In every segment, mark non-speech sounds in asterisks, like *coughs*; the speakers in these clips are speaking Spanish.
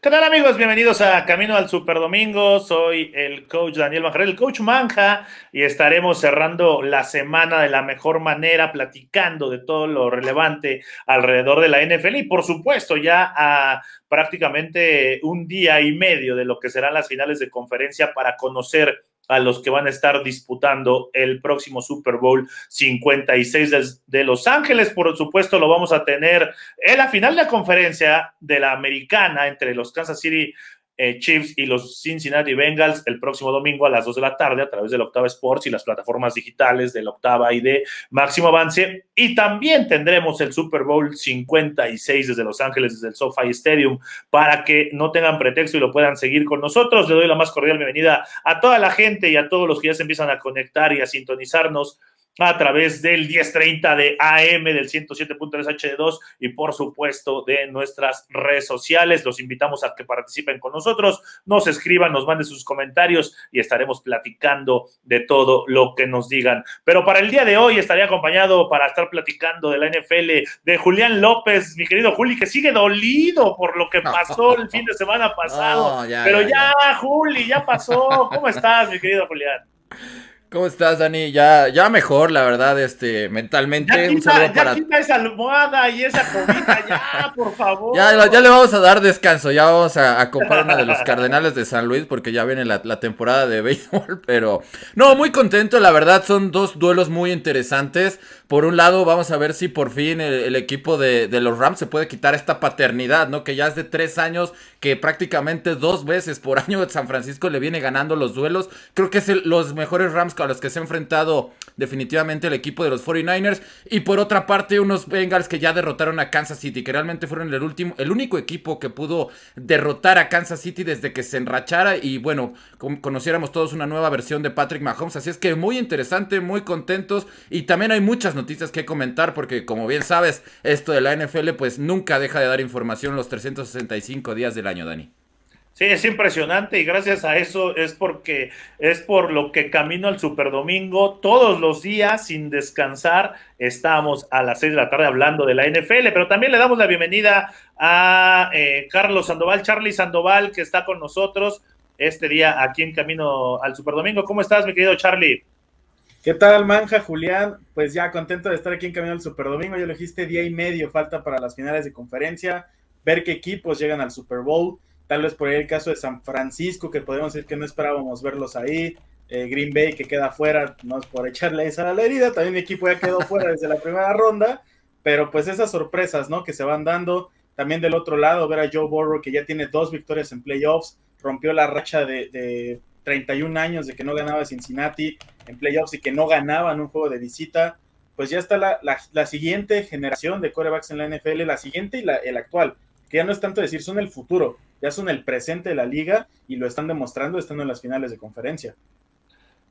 ¿Qué tal amigos? Bienvenidos a Camino al Superdomingo. Soy el coach Daniel Manjarel, el coach Manja, y estaremos cerrando la semana de la mejor manera, platicando de todo lo relevante alrededor de la NFL y por supuesto ya a prácticamente un día y medio de lo que serán las finales de conferencia para conocer a los que van a estar disputando el próximo Super Bowl 56 de, Los Ángeles. Por supuesto, lo vamos a tener en la final de la conferencia de la americana entre los Kansas City eh, Chiefs y los Cincinnati Bengals el próximo domingo a las 2 de la tarde a través del Octava Sports y las plataformas digitales del Octava y de Máximo Avance. Y también tendremos el Super Bowl 56 desde Los Ángeles, desde el SoFi Stadium, para que no tengan pretexto y lo puedan seguir con nosotros. Le doy la más cordial bienvenida a toda la gente y a todos los que ya se empiezan a conectar y a sintonizarnos a través del 1030 de AM, del 107.3 HD2 y por supuesto de nuestras redes sociales. Los invitamos a que participen con nosotros, nos escriban, nos manden sus comentarios y estaremos platicando de todo lo que nos digan. Pero para el día de hoy estaría acompañado para estar platicando de la NFL de Julián López, mi querido Juli, que sigue dolido por lo que pasó el *laughs* fin de semana pasado. Pero ya, ya, Juli, ya pasó. ¿Cómo estás, mi querido Julián? *laughs* ¿Cómo estás, Dani? Ya, ya mejor, la verdad, este, mentalmente. Ya quita, ya quita esa almohada y esa comida, ya, por favor. Ya, ya le vamos a dar descanso, ya vamos a, a comprar una de los Cardenales de San Luis porque ya viene la, temporada de béisbol, *laughs* pero no, muy contento, la verdad, son dos duelos muy interesantes. Por un lado, vamos a ver si por fin el, equipo de, de, los Rams se puede quitar esta paternidad, ¿no? Que ya es de tres años, que prácticamente dos veces por *laughs* año San Francisco le viene ganando los duelos. Creo que es los mejores Rams a los que se ha enfrentado definitivamente el equipo de los 49ers. Y por otra parte, unos Bengals que ya derrotaron a Kansas City, que realmente fueron el último, el único equipo que pudo derrotar a Kansas City desde que se enrachara. Y bueno, conociéramos todos una nueva versión de Patrick Mahomes. Así es que muy interesante, muy contentos. Y también hay muchas noticias que comentar, porque como bien sabes, esto de la NFL, pues nunca deja de dar información los 365 días del año, Dani. Sí, es impresionante y gracias a eso es porque es por lo que camino al Super Domingo todos los días sin descansar. Estamos a las 6 de la tarde hablando de la NFL, pero también le damos la bienvenida a eh, Carlos Sandoval, Charlie Sandoval, que está con nosotros este día aquí en Camino al Super Domingo. ¿Cómo estás, mi querido Charlie? ¿Qué tal, Manja, Julián? Pues ya contento de estar aquí en Camino al Super Domingo. Ya lo dijiste, día y medio falta para las finales de conferencia, ver qué equipos llegan al Super Bowl Tal vez por ahí el caso de San Francisco, que podemos decir que no esperábamos verlos ahí. Eh, Green Bay que queda fuera, no es por echarle esa a la herida, también mi equipo ya quedó fuera desde la primera ronda, pero pues esas sorpresas, ¿no? Que se van dando. También del otro lado, ver a Joe Burrow que ya tiene dos victorias en playoffs, rompió la racha de, 31 años de que no ganaba Cincinnati en playoffs y que no ganaba en un juego de visita. Pues ya está la, la, siguiente generación de corebacks en la NFL, la siguiente y la, el actual, que ya no es tanto decir, son el futuro ya son el presente de la liga y lo están demostrando estando en las finales de conferencia.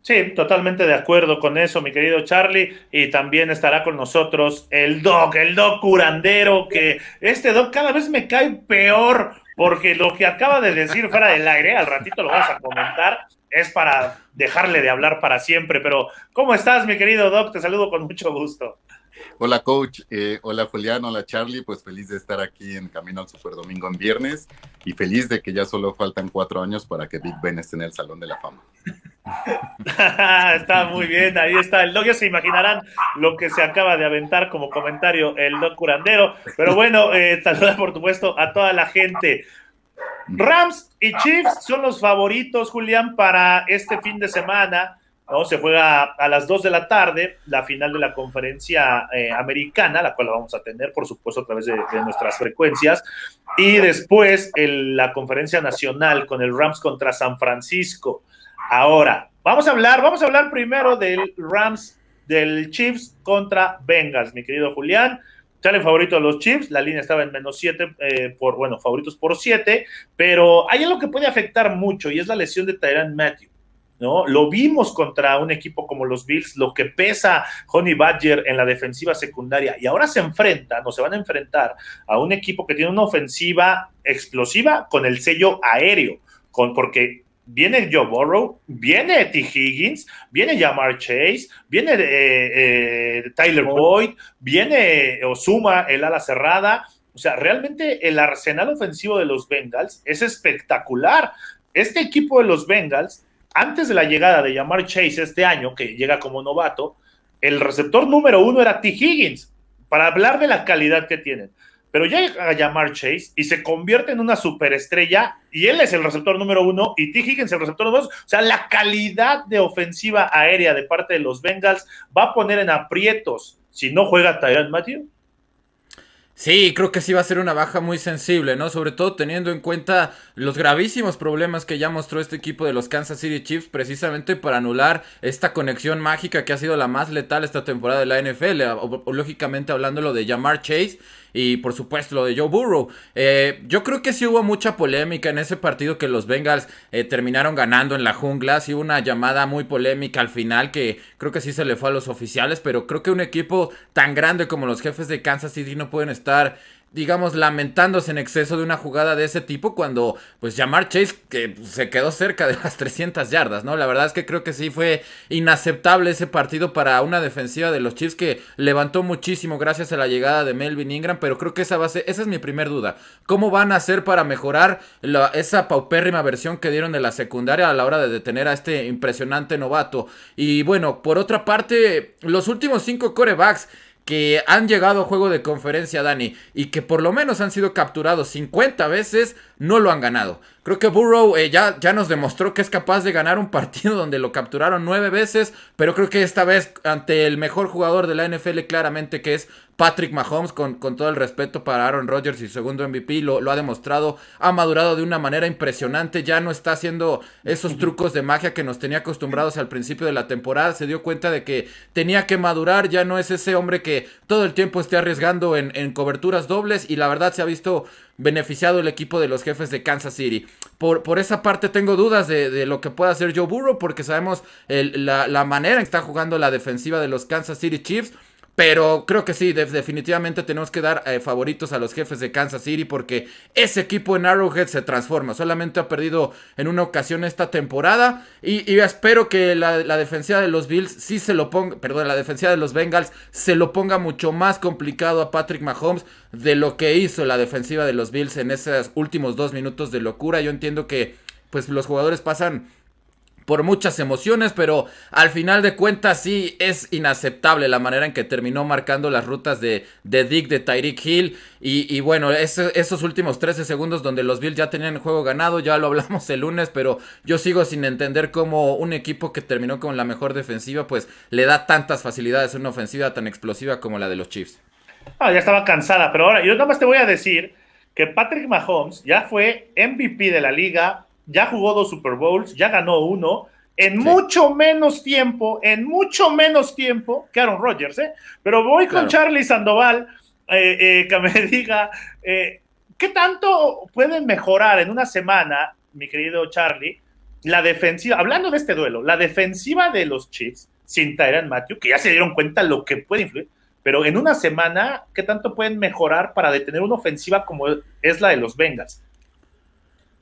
Sí, totalmente de acuerdo con eso, mi querido Charlie. Y también estará con nosotros el Doc, el Doc curandero, que este Doc cada vez me cae peor, porque lo que acaba de decir fuera del aire, al ratito lo vamos a comentar, es para dejarle de hablar para siempre. Pero, ¿cómo estás, mi querido Doc? Te saludo con mucho gusto. Hola coach, eh, hola Julián, hola Charlie, pues feliz de estar aquí en Camino al Super Domingo en viernes y feliz de que ya solo faltan cuatro años para que Big Ben esté en el Salón de la Fama. *laughs* está muy bien, ahí está el doc, ya se imaginarán lo que se acaba de aventar como comentario el doc curandero, pero bueno, eh, *laughs* saludar por supuesto a toda la gente. Rams y Chiefs son los favoritos, Julián, para este fin de semana. Se juega a las 2 de la tarde la final de la conferencia eh, americana, la cual vamos a tener, por supuesto, a través de, nuestras frecuencias. Y después la conferencia nacional con el Rams contra San Francisco. Ahora, vamos a hablar, vamos a hablar primero del Rams, del Chiefs contra Bengals, mi querido Julián. Sale favorito de los Chiefs, la línea estaba en menos 7, eh, por, bueno, favoritos por 7, pero hay algo que puede afectar mucho y es la lesión de Tyrann Matthew. ¿No? Lo vimos contra un equipo como los Bills, lo que pesa Honey Badger en la defensiva secundaria, y ahora se enfrentan o se van a enfrentar a un equipo que tiene una ofensiva explosiva con el sello aéreo, con, porque viene Joe Burrow, viene T. Higgins, viene Jamar Chase, viene eh, eh, Tyler Boyd, viene Osuma, el ala cerrada. O sea, realmente el arsenal ofensivo de los Bengals es espectacular. Este equipo de los Bengals, antes de la llegada de Jamar Chase este año, que llega como novato, el receptor número uno era T. Higgins, para hablar de la calidad que tienen pero llega a llamar Chase y se convierte en una superestrella y él es el receptor número uno y T. Higgins el receptor número dos. O sea, la calidad de ofensiva aérea de parte de los Bengals va a poner en aprietos si no juega Tyrant Matthew. Sí, creo que sí va a ser una baja muy sensible, ¿no? Sobre todo teniendo en cuenta los gravísimos problemas que ya mostró este equipo de los Kansas City Chiefs precisamente para anular esta conexión mágica que ha sido la más letal esta temporada de la NFL, o, lógicamente hablando lo de Jamar Chase y por supuesto lo de Joe Burrow. Eh, yo creo que sí hubo mucha polémica en ese partido que los Bengals eh, terminaron ganando en la jungla. Sí hubo una llamada muy polémica al final que creo que sí se le fue a los oficiales, pero creo que un equipo tan grande como los jefes de Kansas City no pueden estar digamos, lamentándose en exceso de una jugada de ese tipo cuando, pues, Jamar Chase que se quedó cerca de las *laughs* 300 yardas, ¿no? La verdad es que creo que sí fue inaceptable ese partido para una defensiva de los Chiefs que levantó muchísimo gracias a la llegada de Melvin Ingram, pero creo que esa base, esa es mi primer duda. ¿Cómo van a hacer para mejorar esa paupérrima versión que dieron de la secundaria a la hora de detener a este impresionante novato? Y bueno, por otra parte, los últimos cinco corebacks que han llegado a juego de conferencia, Dani, y que por lo menos han sido capturados 50 veces, no lo han ganado. Creo que Burrow eh, ya, ya nos demostró que es capaz de ganar un *laughs* partido donde lo capturaron nueve veces, pero creo que esta vez ante el mejor jugador de la NFL claramente que es Patrick Mahomes, con, con todo el respeto para Aaron Rodgers y segundo MVP, lo, lo, ha demostrado, ha madurado de una manera impresionante, ya no está haciendo esos trucos de magia que nos tenía acostumbrados al principio de la temporada, se dio cuenta de que tenía que madurar, ya no es ese hombre que todo el tiempo esté arriesgando en, en coberturas dobles y la verdad se ha visto beneficiado el equipo de los jefes de Kansas City. Por, por esa parte tengo dudas de, lo que pueda hacer Joe Burrow porque sabemos la, la manera en que está jugando la defensiva de los Kansas City Chiefs. Pero creo que sí, definitivamente tenemos que dar eh, favoritos a los jefes de Kansas City porque ese equipo en Arrowhead se transforma. Solamente ha perdido en una ocasión esta temporada. Y, espero que la, la, defensiva de los Bills sí se lo ponga, perdón, la defensiva de los Bengals se lo ponga mucho más complicado a Patrick Mahomes de lo que hizo la defensiva de los Bills en esos últimos dos minutos de locura. Yo entiendo que pues los jugadores pasan por muchas emociones, pero al final de cuentas sí es inaceptable la manera en que terminó marcando las rutas de, de Dick, de Tyreek Hill. Y, bueno, esos últimos 13 segundos donde los Bills ya tenían el juego ganado, ya lo hablamos el lunes, pero yo sigo sin entender cómo un equipo que terminó con la mejor defensiva, pues le da tantas facilidades a una ofensiva tan explosiva como la de los Chiefs. Ah, ya estaba cansada, pero ahora yo nada más te voy a decir que Patrick Mahomes ya fue MVP de la liga ya jugó dos Super Bowls, ya ganó uno, en mucho menos tiempo, en mucho menos tiempo que Aaron Rodgers, ¿eh? Pero voy con Charlie Sandoval, eh, eh, que me *laughs* diga, eh, ¿qué tanto pueden mejorar en una semana, mi querido Charlie, la defensiva, hablando de este duelo, la defensiva de los Chiefs sin Tyran Matthew, que ya se dieron cuenta lo que puede influir, pero en una semana, ¿qué tanto pueden mejorar para detener una ofensiva como es la de los Bengals?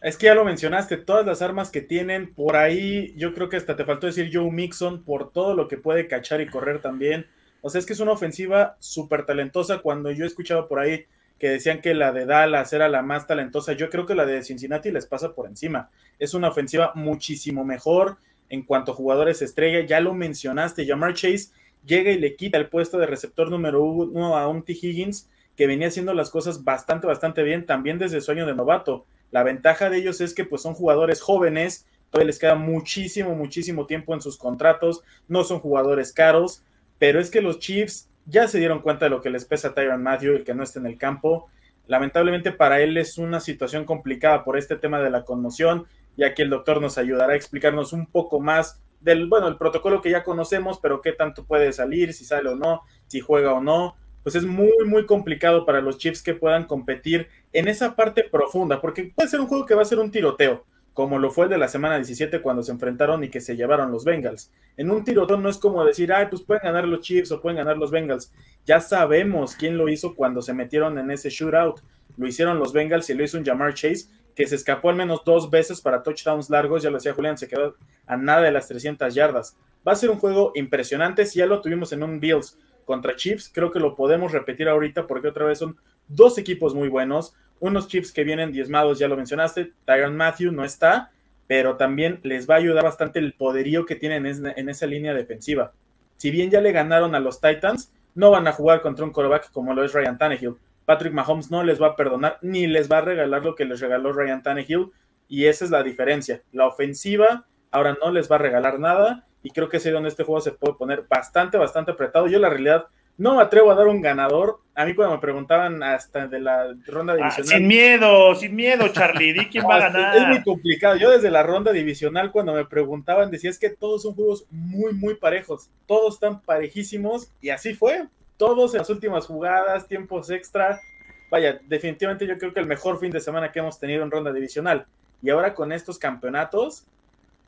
Es que ya lo mencionaste, todas las armas que tienen, por ahí yo creo que hasta te faltó decir Joe Mixon por todo lo que puede cachar y correr también. O sea, es que es una ofensiva súper talentosa. Cuando yo he escuchado por ahí que decían que la de Dallas era la más talentosa, yo creo que la de Cincinnati les pasa por encima. Es una ofensiva muchísimo mejor en cuanto a jugadores estrella. Ya lo mencionaste, Jamar Chase llega y le quita el puesto de receptor número uno a un. Higgins que venía haciendo las cosas bastante, bastante bien, también desde su año de novato. La ventaja de ellos es que pues son jugadores jóvenes, todavía les queda muchísimo, muchísimo tiempo en sus contratos, no son jugadores caros, pero es que los Chiefs ya se dieron cuenta de lo que les pesa Tyron Matthew, el que no esté en el campo. Lamentablemente para él es una situación complicada por este tema de la conmoción, ya que el doctor nos ayudará a explicarnos un poco más del, bueno, el protocolo que ya conocemos, pero qué tanto puede salir, si sale o no, si juega o no pues es muy, muy complicado para los Chiefs que puedan competir en esa parte profunda, porque puede ser un juego que va a ser un tiroteo. como lo fue el de la semana 17 cuando se enfrentaron y que se llevaron los Bengals. En un tirotón no es como decir, ay, pues pueden ganar los Chiefs o pueden ganar los Bengals. Ya sabemos quién lo hizo cuando se metieron en ese shootout. Lo hicieron los Bengals y lo hizo un Jamar Chase, que se escapó al menos dos veces para touchdowns largos, ya lo decía Julián, se quedó a nada de las 300 yardas. Va a ser un juego impresionante, si ya lo tuvimos en un Bills contra Chiefs, creo que lo podemos repetir ahorita porque otra vez son dos equipos muy buenos, unos Chiefs que vienen diezmados, ya lo mencionaste, Tyron Matthew no está, pero también les va a ayudar bastante el poderío que tienen en esa línea defensiva. Si bien ya le ganaron a los Titans, no van a jugar contra un quarterback como lo es Ryan Tannehill. Patrick Mahomes no les va a perdonar ni les va a regalar lo que les regaló Ryan Tannehill y esa es la diferencia. La ofensiva ahora no les va a regalar nada y creo que es ahí donde este juego se puede poner bastante, bastante apretado. Yo la realidad no me atrevo a dar un ganador. A mí cuando me preguntaban hasta de la ronda ah, divisional. sin miedo, sin miedo, Charlie. Di quién va a *laughs* ganar. Es muy complicado. Yo desde la ronda divisional cuando me preguntaban decía es que todos son juegos muy, muy parejos. Todos están parejísimos y así fue. Todos en las últimas jugadas, tiempos extra. Vaya, definitivamente yo creo que el mejor fin de semana que hemos tenido en ronda divisional. Y ahora con estos campeonatos,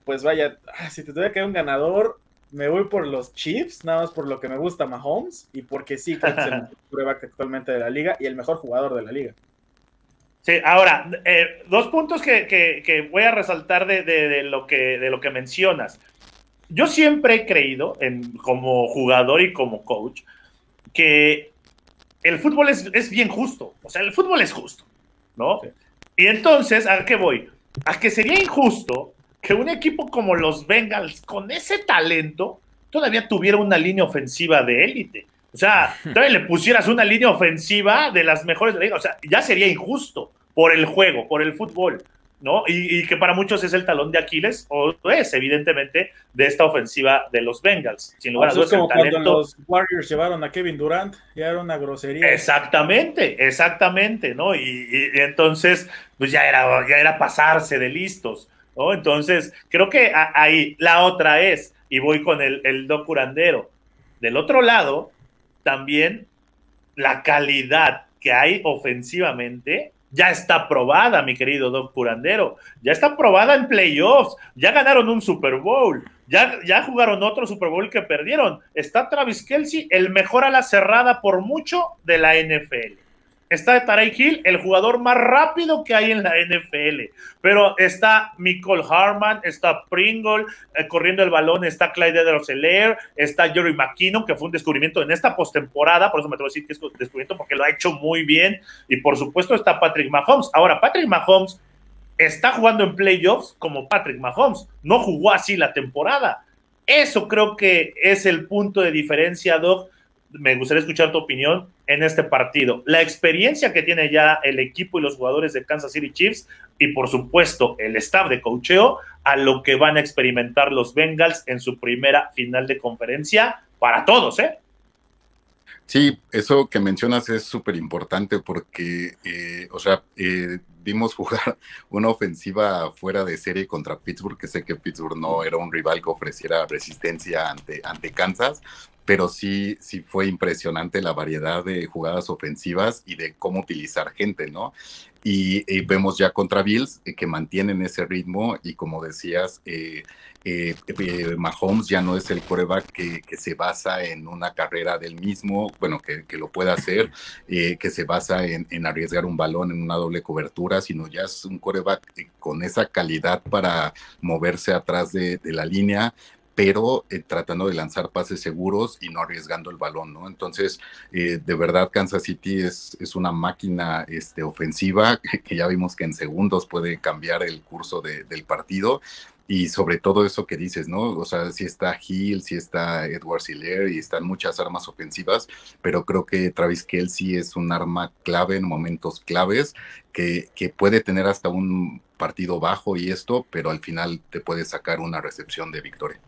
pues vaya, ah, si te tuviera que dar un ganador, me voy por los Chiefs, nada más por lo que me gusta Mahomes y porque sí creo que es el *laughs* prueba actualmente de la liga y el mejor jugador de la liga. Sí, ahora, eh, dos puntos que, voy a resaltar de, lo que, de lo que mencionas. Yo siempre he creído, en, como jugador y como coach, que el fútbol es, bien justo. O sea, el fútbol es justo, ¿no? Y entonces, ¿a qué voy? A que sería injusto que un equipo como los Bengals, con ese talento, todavía tuviera una línea ofensiva de élite. O sea, *laughs* todavía le pusieras una línea ofensiva de las mejores de la liga. O sea, ya sería injusto por el juego, por el fútbol, ¿no? Y, que para muchos es el talón de Aquiles, o es, evidentemente, de esta ofensiva de los Bengals. Sin lugar a dudas, como cuando los Warriors llevaron a Kevin Durant, ya era una grosería. Exactamente, exactamente, ¿no? Y, y entonces, pues ya era, ya era pasarse de listos. Entonces, creo que ahí la otra es, y voy con el, el doc curandero. Del otro lado, también la calidad que hay ofensivamente ya está probada, mi querido Doc Curandero. Ya está probada en playoffs. Ya ganaron un Super Bowl. Ya, ya jugaron otro Super Bowl que perdieron. Está Travis Kelsey, el mejor a la cerrada por mucho de la NFL. Está Tarek Hill, el jugador más rápido que hay en la NFL. Pero está Michael Harman, está Pringle eh, corriendo el balón, está Clyde Edwards-Helaire, está Jerry McKinnon, que fue un descubrimiento en esta postemporada, por eso me atrevo a decir que es descubrimiento porque lo ha hecho muy bien. Y por supuesto está Patrick Mahomes. Ahora, Patrick Mahomes está jugando en playoffs como Patrick Mahomes. No jugó así la temporada. Eso creo que es el punto de diferencia, Doc, me gustaría escuchar tu opinión en este partido. La experiencia que tiene ya el equipo y los jugadores de Kansas City Chiefs y por supuesto el staff de cocheo a lo que van a experimentar los Bengals en su primera final de conferencia para todos, ¿eh? Sí, eso que mencionas es súper importante porque, eh, o sea, eh, vimos jugar *laughs* una ofensiva fuera de serie contra Pittsburgh, que sé que Pittsburgh no era un rival que ofreciera resistencia ante, ante Kansas, pero sí, sí fue impresionante la variedad de jugadas ofensivas y de cómo utilizar gente, ¿no? Y, vemos ya contra Bills eh, que mantienen ese ritmo y como decías, eh, eh, Mahomes ya no es el coreback que, se basa en una carrera del mismo, bueno, que, lo pueda hacer, *laughs* que se basa en, arriesgar un balón en una doble cobertura, sino ya es un coreback con esa calidad para moverse atrás de, de la línea, pero eh, tratando de lanzar pases seguros y no arriesgando el balón, ¿no? Entonces, eh, de verdad, Kansas City es, es una máquina este, ofensiva *laughs* que, ya vimos que en segundos puede cambiar el curso del partido. Y sobre todo eso que dices, ¿no? O sea, si está Hill, si está Edward Siller y están muchas armas ofensivas, pero creo que Travis Kelsey es un arma clave en momentos claves que, que puede tener hasta un partido bajo y esto, pero al final te puede sacar una recepción de victoria.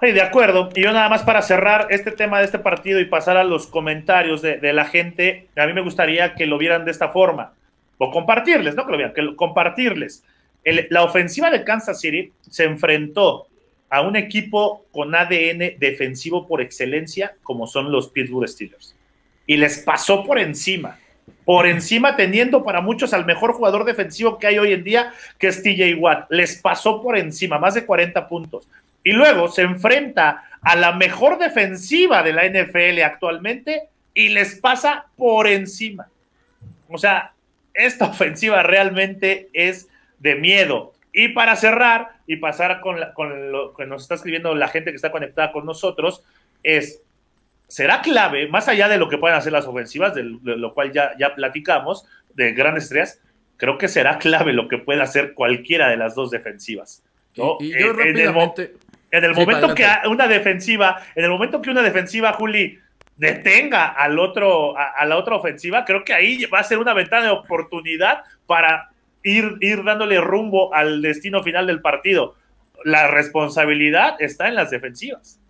Sí, de acuerdo. Y yo nada más para cerrar este tema de este partido y pasar a los comentarios de, la gente, a mí me gustaría que lo vieran de esta forma, o compartirles, no que lo vieran, que compartirles. la ofensiva de Kansas City se enfrentó a un equipo con ADN defensivo por excelencia, como son los Pittsburgh Steelers. Y les pasó por encima. por encima, teniendo para muchos al mejor jugador defensivo que hay hoy en día, que es TJ Watt. Les pasó por encima, más de 40 puntos. Y luego se enfrenta a la mejor defensiva de la NFL actualmente y les pasa por encima. O sea, esta *laughs* ofensiva realmente es de miedo. Y para cerrar y pasar con, con lo que nos está escribiendo la gente que está conectada con nosotros, es será clave, más allá de lo que puedan hacer las ofensivas, de, lo cual ya, ya platicamos, de grandes estrellas, creo que será clave lo que pueda hacer cualquiera de las dos defensivas. Y, yo rápidamente... En el, momento que una defensiva, en el momento que una defensiva, Juli, detenga al otro, a, la otra ofensiva, creo que ahí va a ser una ventana de oportunidad para ir, ir dándole rumbo al destino final del partido. La responsabilidad está en las defensivas.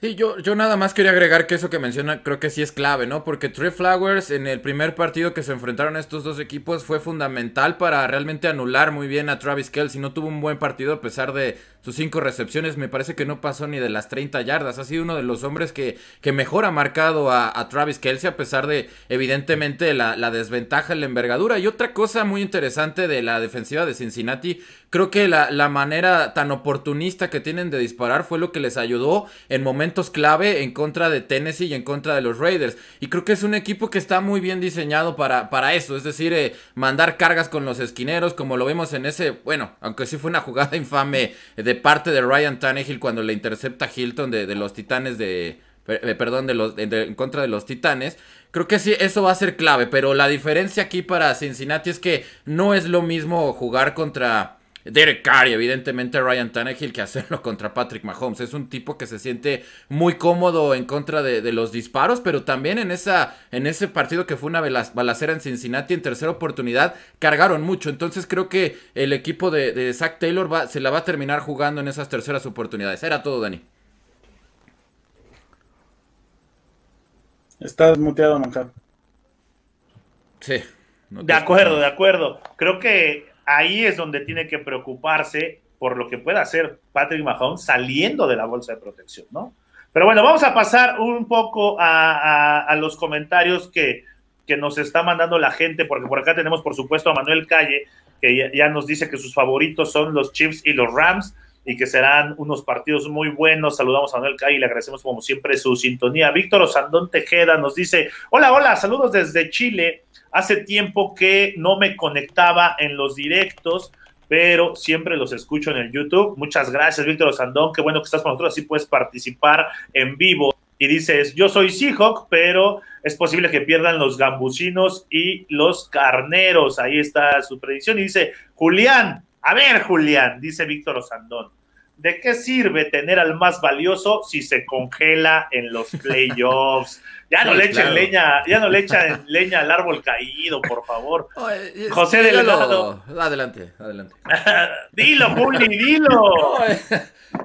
Sí, yo, yo nada más quería agregar que eso que menciona creo que sí es clave, ¿no? Porque Trey Flowers en el primer partido que se enfrentaron estos dos equipos fue fundamental para realmente anular muy bien a Travis Kelsey. No tuvo un buen partido a pesar de sus cinco recepciones. Me parece que no pasó ni de las 30 yardas. Ha sido uno de los hombres que, que mejor ha marcado a, Travis Kelsey a pesar de evidentemente la, desventaja en la envergadura. Y otra cosa muy interesante de la defensiva de Cincinnati Creo que la, la, manera tan oportunista que tienen de disparar fue lo que les ayudó en momentos clave en contra de Tennessee y en contra de los Raiders. Y creo que es un equipo que está muy bien diseñado para, para eso, es decir, eh, mandar cargas con los esquineros, como lo vemos en ese, bueno, aunque sí fue una jugada *laughs* infame de parte de Ryan Tannehill cuando le intercepta Hilton de, los Titanes de... Eh, perdón, de los, en contra de los Titanes. Creo que sí, eso va a ser clave, pero la diferencia aquí para Cincinnati es que no es lo mismo jugar contra Derek Carr y evidentemente Ryan Tannehill que hacerlo contra Patrick Mahomes. Es un tipo que se siente muy cómodo en contra de, los disparos, pero también en, esa, en ese partido que fue una balacera en Cincinnati en tercera oportunidad, cargaron mucho. Entonces creo que el equipo de, Zach Taylor va, se la va a terminar jugando en esas terceras oportunidades. Era todo, Dani. Estás muteado, Manjar. Sí. de acuerdo, de acuerdo. Creo que ahí es donde tiene que preocuparse por lo que pueda hacer Patrick Mahomes saliendo de la bolsa de protección, ¿no? Pero bueno, vamos a pasar un poco a, los comentarios que, nos está mandando la gente, porque por acá tenemos, por supuesto, a Manuel Calle, que ya, nos dice que sus favoritos son los Chiefs y los Rams y que serán unos partidos muy buenos. Saludamos a Manuel Calle y le agradecemos como siempre su sintonía. Víctor Osandón Tejeda nos dice, hola, hola, saludos desde Chile. Hace tiempo que no me conectaba en los directos, pero siempre los escucho en el YouTube. Muchas gracias, Víctor Sandón. Qué bueno que estás con nosotros, así puedes participar en vivo. Y dices, yo soy Seahawk, pero es posible que pierdan los gambusinos y los carneros. Ahí está su predicción. Y dice, Julián, a ver, Julián, dice Víctor Osandón. ¿De qué sirve tener al más valioso si se congela en los *laughs* playoffs? Ya no le echen leña, ya no le echan leña al árbol caído, por favor. *laughs* José Delgado. Adelante, adelante. *laughs* dilo, Juli, dilo.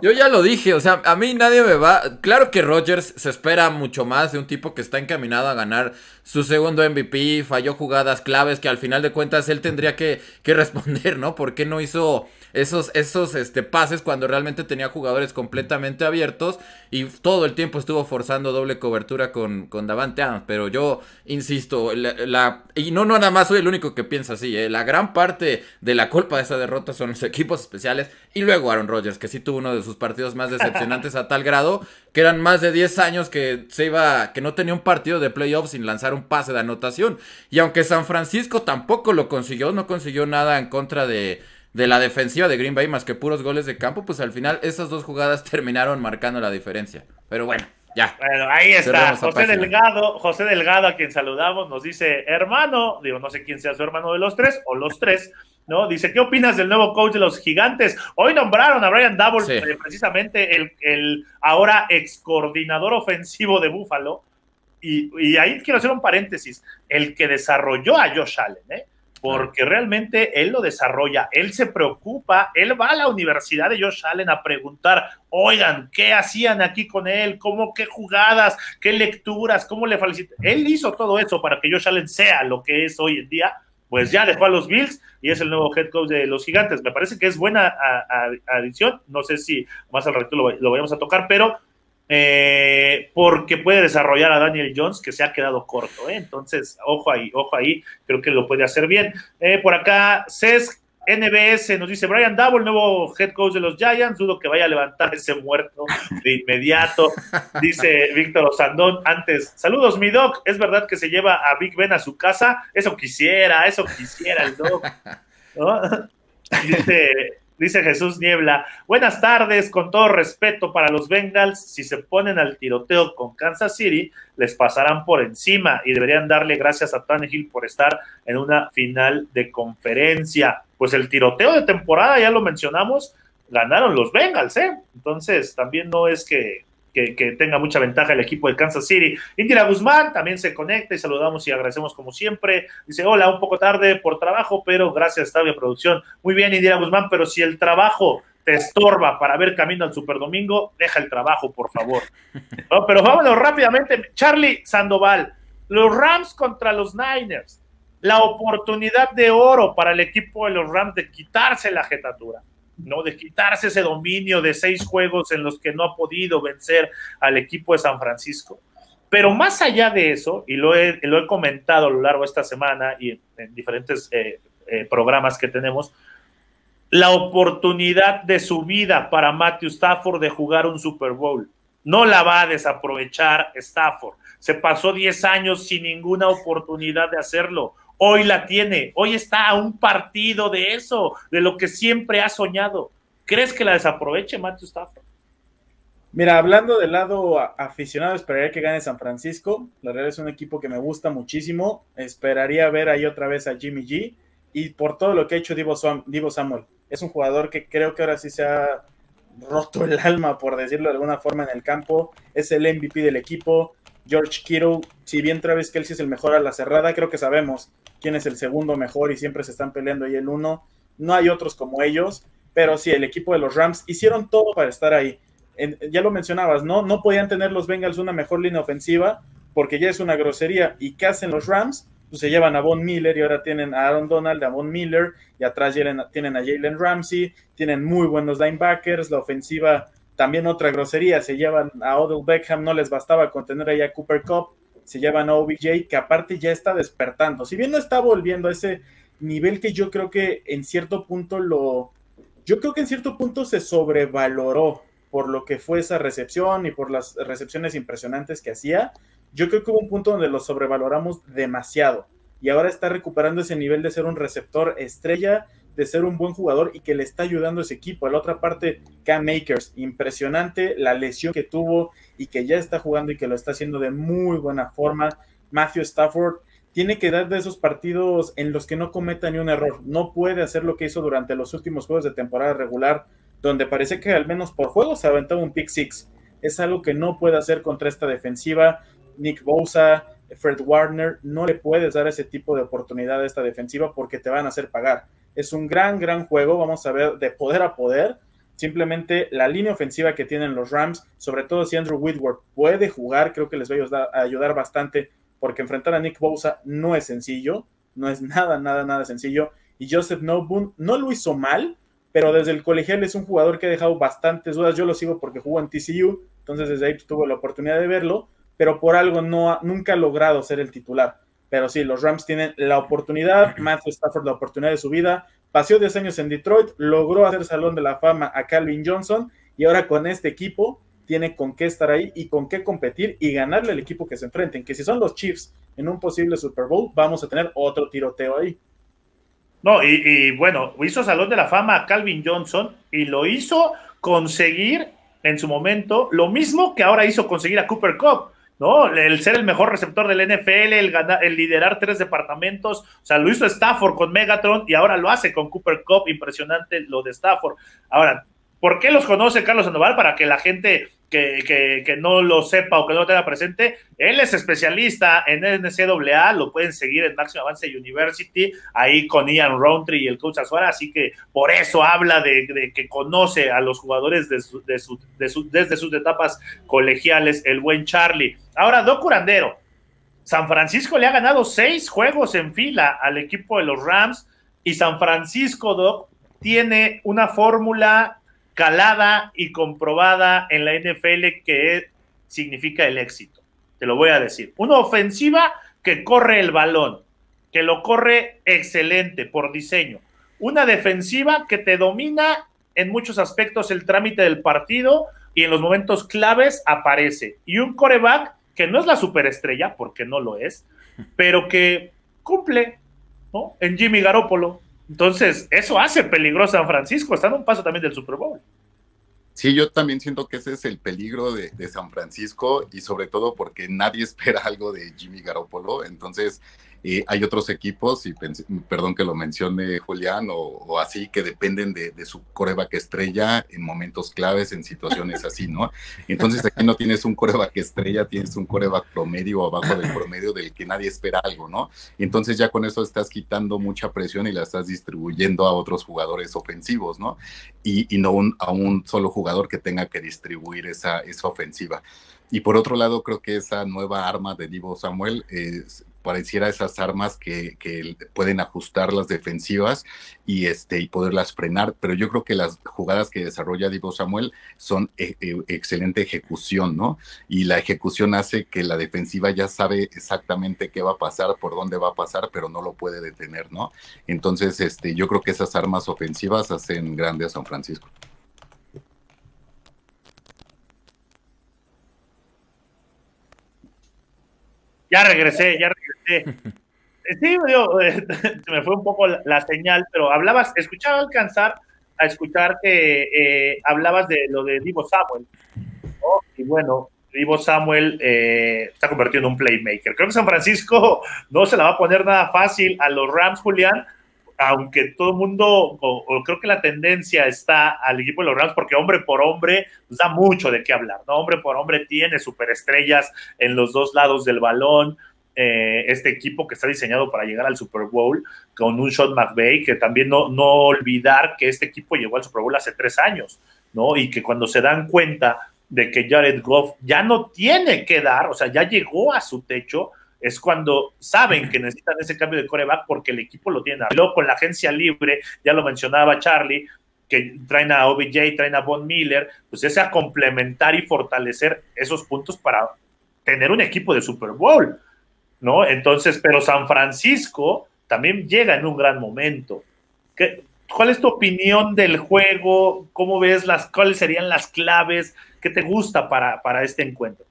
Yo ya lo dije, o sea, a mí nadie me va. Claro que Rogers se espera mucho más de un tipo que está encaminado a ganar su segundo MVP, falló jugadas claves que al final de cuentas él tendría que, que *laughs* responder, ¿no? ¿Por qué no hizo esos, esos este, pases cuando realmente tenía jugadores completamente abiertos y todo el tiempo estuvo forzando doble cobertura con, con Davante Adams. Pero yo insisto, la, y no, no nada más soy el único que piensa así, ¿eh? la gran parte de la culpa de esa derrota son los equipos especiales y luego Aaron Rodgers, que sí tuvo uno de sus partidos más decepcionantes a tal grado que eran más de 10 años que se iba, que no tenía un partido de playoffs sin lanzar un pase de anotación. Y aunque San Francisco tampoco lo consiguió, no consiguió nada en contra de de la defensiva de Green Bay más que puros goles de campo, pues al final esas dos jugadas *laughs* terminaron marcando la diferencia. Pero bueno, ya. Bueno, ahí está. José Delgado, José Delgado, a quien saludamos, nos dice, hermano, digo, no sé quién sea su hermano de los tres, o los tres, ¿no? Dice, ¿qué opinas del nuevo coach de los gigantes? Hoy nombraron a Brian Double, eh, precisamente el, el, ahora ex coordinador ofensivo de Buffalo. Y, y ahí quiero hacer un paréntesis, el que desarrolló a Josh Allen, ¿eh? Porque realmente él lo desarrolla, él se preocupa, él va a la universidad de Josh Allen a preguntar, oigan, ¿qué hacían aquí con él? ¿Cómo, qué jugadas, qué lecturas, cómo le felicitan? Él hizo todo eso para que Josh Allen sea lo que es hoy en día, pues ya dejó a los Bills y es el nuevo head coach de los Gigantes. Me parece que es buena adición, no sé si más al rato lo, vayamos a tocar, pero... Eh, porque puede desarrollar a Daniel Jones, que se ha quedado corto. ¿eh? Entonces, ojo ahí, ojo ahí, creo que lo puede hacer bien. Eh, por acá, Cesc NBS nos dice Brian Double, el nuevo head coach de los Giants, dudo que vaya a levantar ese muerto de inmediato. *laughs* Dice Víctor Osandón antes, saludos mi doc, ¿es verdad que se lleva a Big Ben a su casa? Eso quisiera, eso quisiera el doc. *laughs* Dice Dice Jesús Niebla, buenas tardes, con todo respeto para los Bengals, si se ponen al tiroteo con Kansas City, les pasarán por encima y deberían darle gracias a Tannehill por estar en una final de conferencia. Pues el tiroteo de temporada, ya lo mencionamos, ganaron los Bengals, ¿eh? Entonces también no es que que, tenga mucha ventaja el equipo de Kansas City. Indira Guzmán también se conecta y saludamos y agradecemos como siempre. Dice, hola, un poco tarde por trabajo, pero gracias, Tabia Producción. Muy bien, Indira Guzmán, pero si el trabajo te estorba para ver camino al Super Domingo, deja el trabajo, por favor. *laughs* pero vámonos rápidamente. Charlie Sandoval, los Rams contra los Niners. La oportunidad de oro para el equipo de los Rams de quitarse la jetatura ¿no? De quitarse ese dominio de seis juegos en los que no ha podido vencer al equipo de San Francisco. Pero más allá de eso, y lo he, lo he comentado a lo largo de esta semana y en, diferentes eh, eh, programas que tenemos, la oportunidad de su vida para Matthew Stafford de jugar un Super Bowl. No la va a desaprovechar Stafford. Se pasó 10 años sin ninguna oportunidad de hacerlo hoy la tiene, hoy está a un partido de eso, de lo que siempre ha soñado. ¿Crees que la desaproveche Matthew Stafford? Mira, hablando del lado aficionado, esperaría que gane San Francisco. La realidad es un equipo que me gusta muchísimo. Esperaría ver ahí otra vez a Jimmy G. Y por todo lo que ha hecho Divo, Samuel. Es un jugador que creo que ahora sí se ha roto el alma, por decirlo de alguna forma, en el campo. Es el MVP del equipo. George Kittle, si bien Travis Kelsey es el mejor a la cerrada, creo que sabemos quién es el segundo mejor y siempre se están peleando ahí el uno. No hay otros como ellos, pero sí, el equipo de los Rams hicieron todo para estar ahí. ya lo mencionabas, ¿no? No podían tener los Bengals una mejor línea ofensiva porque ya es una grosería. ¿Y qué hacen los Rams? Pues se llevan a Von Miller y ahora tienen a Aaron Donald, a Von Miller y atrás tienen a Jalen Ramsey, tienen muy buenos linebackers, la ofensiva también otra grosería, se llevan a Odell Beckham, no les bastaba con tener ahí a Cooper Cup, se llevan a OBJ, que aparte ya está despertando. Si bien no está volviendo a ese nivel que yo creo que en cierto punto lo. Yo creo que en cierto punto se sobrevaloró por lo que fue esa recepción y por las recepciones impresionantes que hacía. Yo creo que hubo un punto donde lo sobrevaloramos demasiado y ahora está recuperando ese nivel de ser un receptor estrella de ser un buen jugador y que le está ayudando a ese equipo. La otra parte, Cam Makers, impresionante la lesión que tuvo y que ya está jugando y que lo está haciendo de muy buena forma. Matthew Stafford tiene que dar de esos partidos en los que no cometa ni un error. No puede hacer lo que hizo durante los últimos juegos de temporada regular, donde parece que al menos por juego se aventaba un pick six. Es algo que no puede hacer contra esta defensiva. Nick Bosa, Fred Warner, no le puedes dar ese tipo de oportunidad a esta defensiva porque te van a hacer pagar. Es un gran, gran juego, vamos a ver, de poder a poder. Simplemente la línea ofensiva que tienen los Rams, sobre todo si Andrew Whitworth puede jugar, creo que les va a ayudar bastante porque enfrentar a Nick Bosa no es sencillo, no es nada, nada, nada sencillo. Y Joseph Noble no lo hizo mal, pero desde el colegial es un jugador que ha dejado bastantes dudas. Yo lo sigo porque jugó en TCU, entonces desde ahí tuve la oportunidad de verlo pero por algo no nunca ha logrado ser el titular. Pero sí, los Rams tienen la oportunidad, *clears throat* Matthew Stafford la oportunidad de su vida, pasó 10 años en Detroit, logró hacer Salón de la Fama a Calvin Johnson y ahora con este equipo tiene con qué estar ahí y con qué competir y ganarle al equipo que se enfrenten, que si son los Chiefs en un posible Super Bowl, vamos a tener otro tiroteo ahí. No, y, y bueno, hizo Salón de la Fama a Calvin Johnson y lo hizo conseguir en su momento lo mismo que ahora hizo conseguir a Cooper Cup. ¿No? El ser el mejor receptor del NFL, el, el liderar tres departamentos, o sea, lo hizo Stafford con Megatron y ahora lo hace con Cooper Cup, impresionante lo de Stafford. Ahora, ¿por qué los conoce Carlos Sandoval? Para que la gente que, no lo sepa o que no lo tenga presente, él es especialista en NCAA, lo pueden seguir en Máximo Avance University, ahí con Ian Roundtree y el coach Azuara, así que por eso habla de, que conoce a los jugadores de desde sus etapas colegiales, el buen Charlie. Ahora, Doc Curandero, San Francisco le ha ganado seis juegos en fila al equipo de los Rams y San Francisco, Doc, tiene una fórmula calada y comprobada en la NFL que significa el éxito. Te lo voy a decir. Una ofensiva que corre el balón, que lo corre excelente por diseño. Una defensiva que te domina en muchos aspectos el trámite del partido y en los momentos claves aparece. Y un coreback que no es la superestrella, porque no lo es, pero que cumple, ¿no? En Jimmy Garoppolo. Entonces, eso hace peligroso a San Francisco, está en un paso también del Super Bowl. Sí, yo también siento que ese es el peligro de, de, San Francisco y sobre todo porque nadie *laughs* espera algo de Jimmy Garoppolo. Entonces, hay otros equipos, y perdón que lo mencione Julián, o, así, que dependen de, su coreback estrella en momentos claves, en situaciones *laughs* así, ¿no? Entonces aquí no tienes un coreback estrella, tienes un coreback promedio abajo del promedio del que nadie espera algo, ¿no? Entonces ya con eso estás quitando mucha presión y la estás distribuyendo a otros jugadores ofensivos, ¿no? Y, no a un solo jugador que tenga que distribuir esa, esa ofensiva. Y por otro lado, creo que esa nueva arma de Divo Samuel es, pareciera esas armas que, pueden ajustar las defensivas y, este, y poderlas frenar, pero yo creo que las jugadas que desarrolla Divo Samuel son eh, eh, excelente ejecución, ¿no? Y la ejecución hace que la defensiva ya sabe exactamente qué va a pasar, por dónde va a pasar, pero no lo puede detener, ¿no? Entonces, este, yo creo que esas armas ofensivas hacen grande a San Francisco. Ya regresé, ya regresé. *laughs* Sí, *laughs* me fue un poco la, señal, pero hablabas, escuchaba alcanzar a escuchar que eh, hablabas de lo de Divo Samuel. Y bueno, Divo Samuel eh, está convertido en un playmaker. Creo que San Francisco *laughs* no se la va a poner nada fácil a los Rams, Julián, aunque todo el mundo, o, creo que la tendencia está al equipo de los Rams, porque hombre por hombre nos da mucho de qué hablar, ¿no? Hombre por hombre tiene superestrellas en los dos lados del balón. Eh, este equipo que está diseñado para llegar al Super Bowl con un Sean McVay, que también no, no olvidar que este equipo llegó al Super Bowl hace tres años, ¿no? Y que cuando se dan cuenta de que Jared Goff ya no tiene que dar, o sea, ya llegó a su techo, es cuando saben que necesitan ese cambio de coreback porque el equipo lo tiene. Luego con la agencia libre, ya lo mencionaba Charlie, que traen a OBJ, traen a Von Miller, pues es a complementar y fortalecer esos puntos para tener un equipo de Super Bowl, ¿no? Entonces, pero San Francisco también llega en un gran momento. ¿Qué, ¿Cuál es tu opinión del juego? ¿Cómo ves las, cuáles serían las claves? ¿Qué te gusta para, para este encuentro?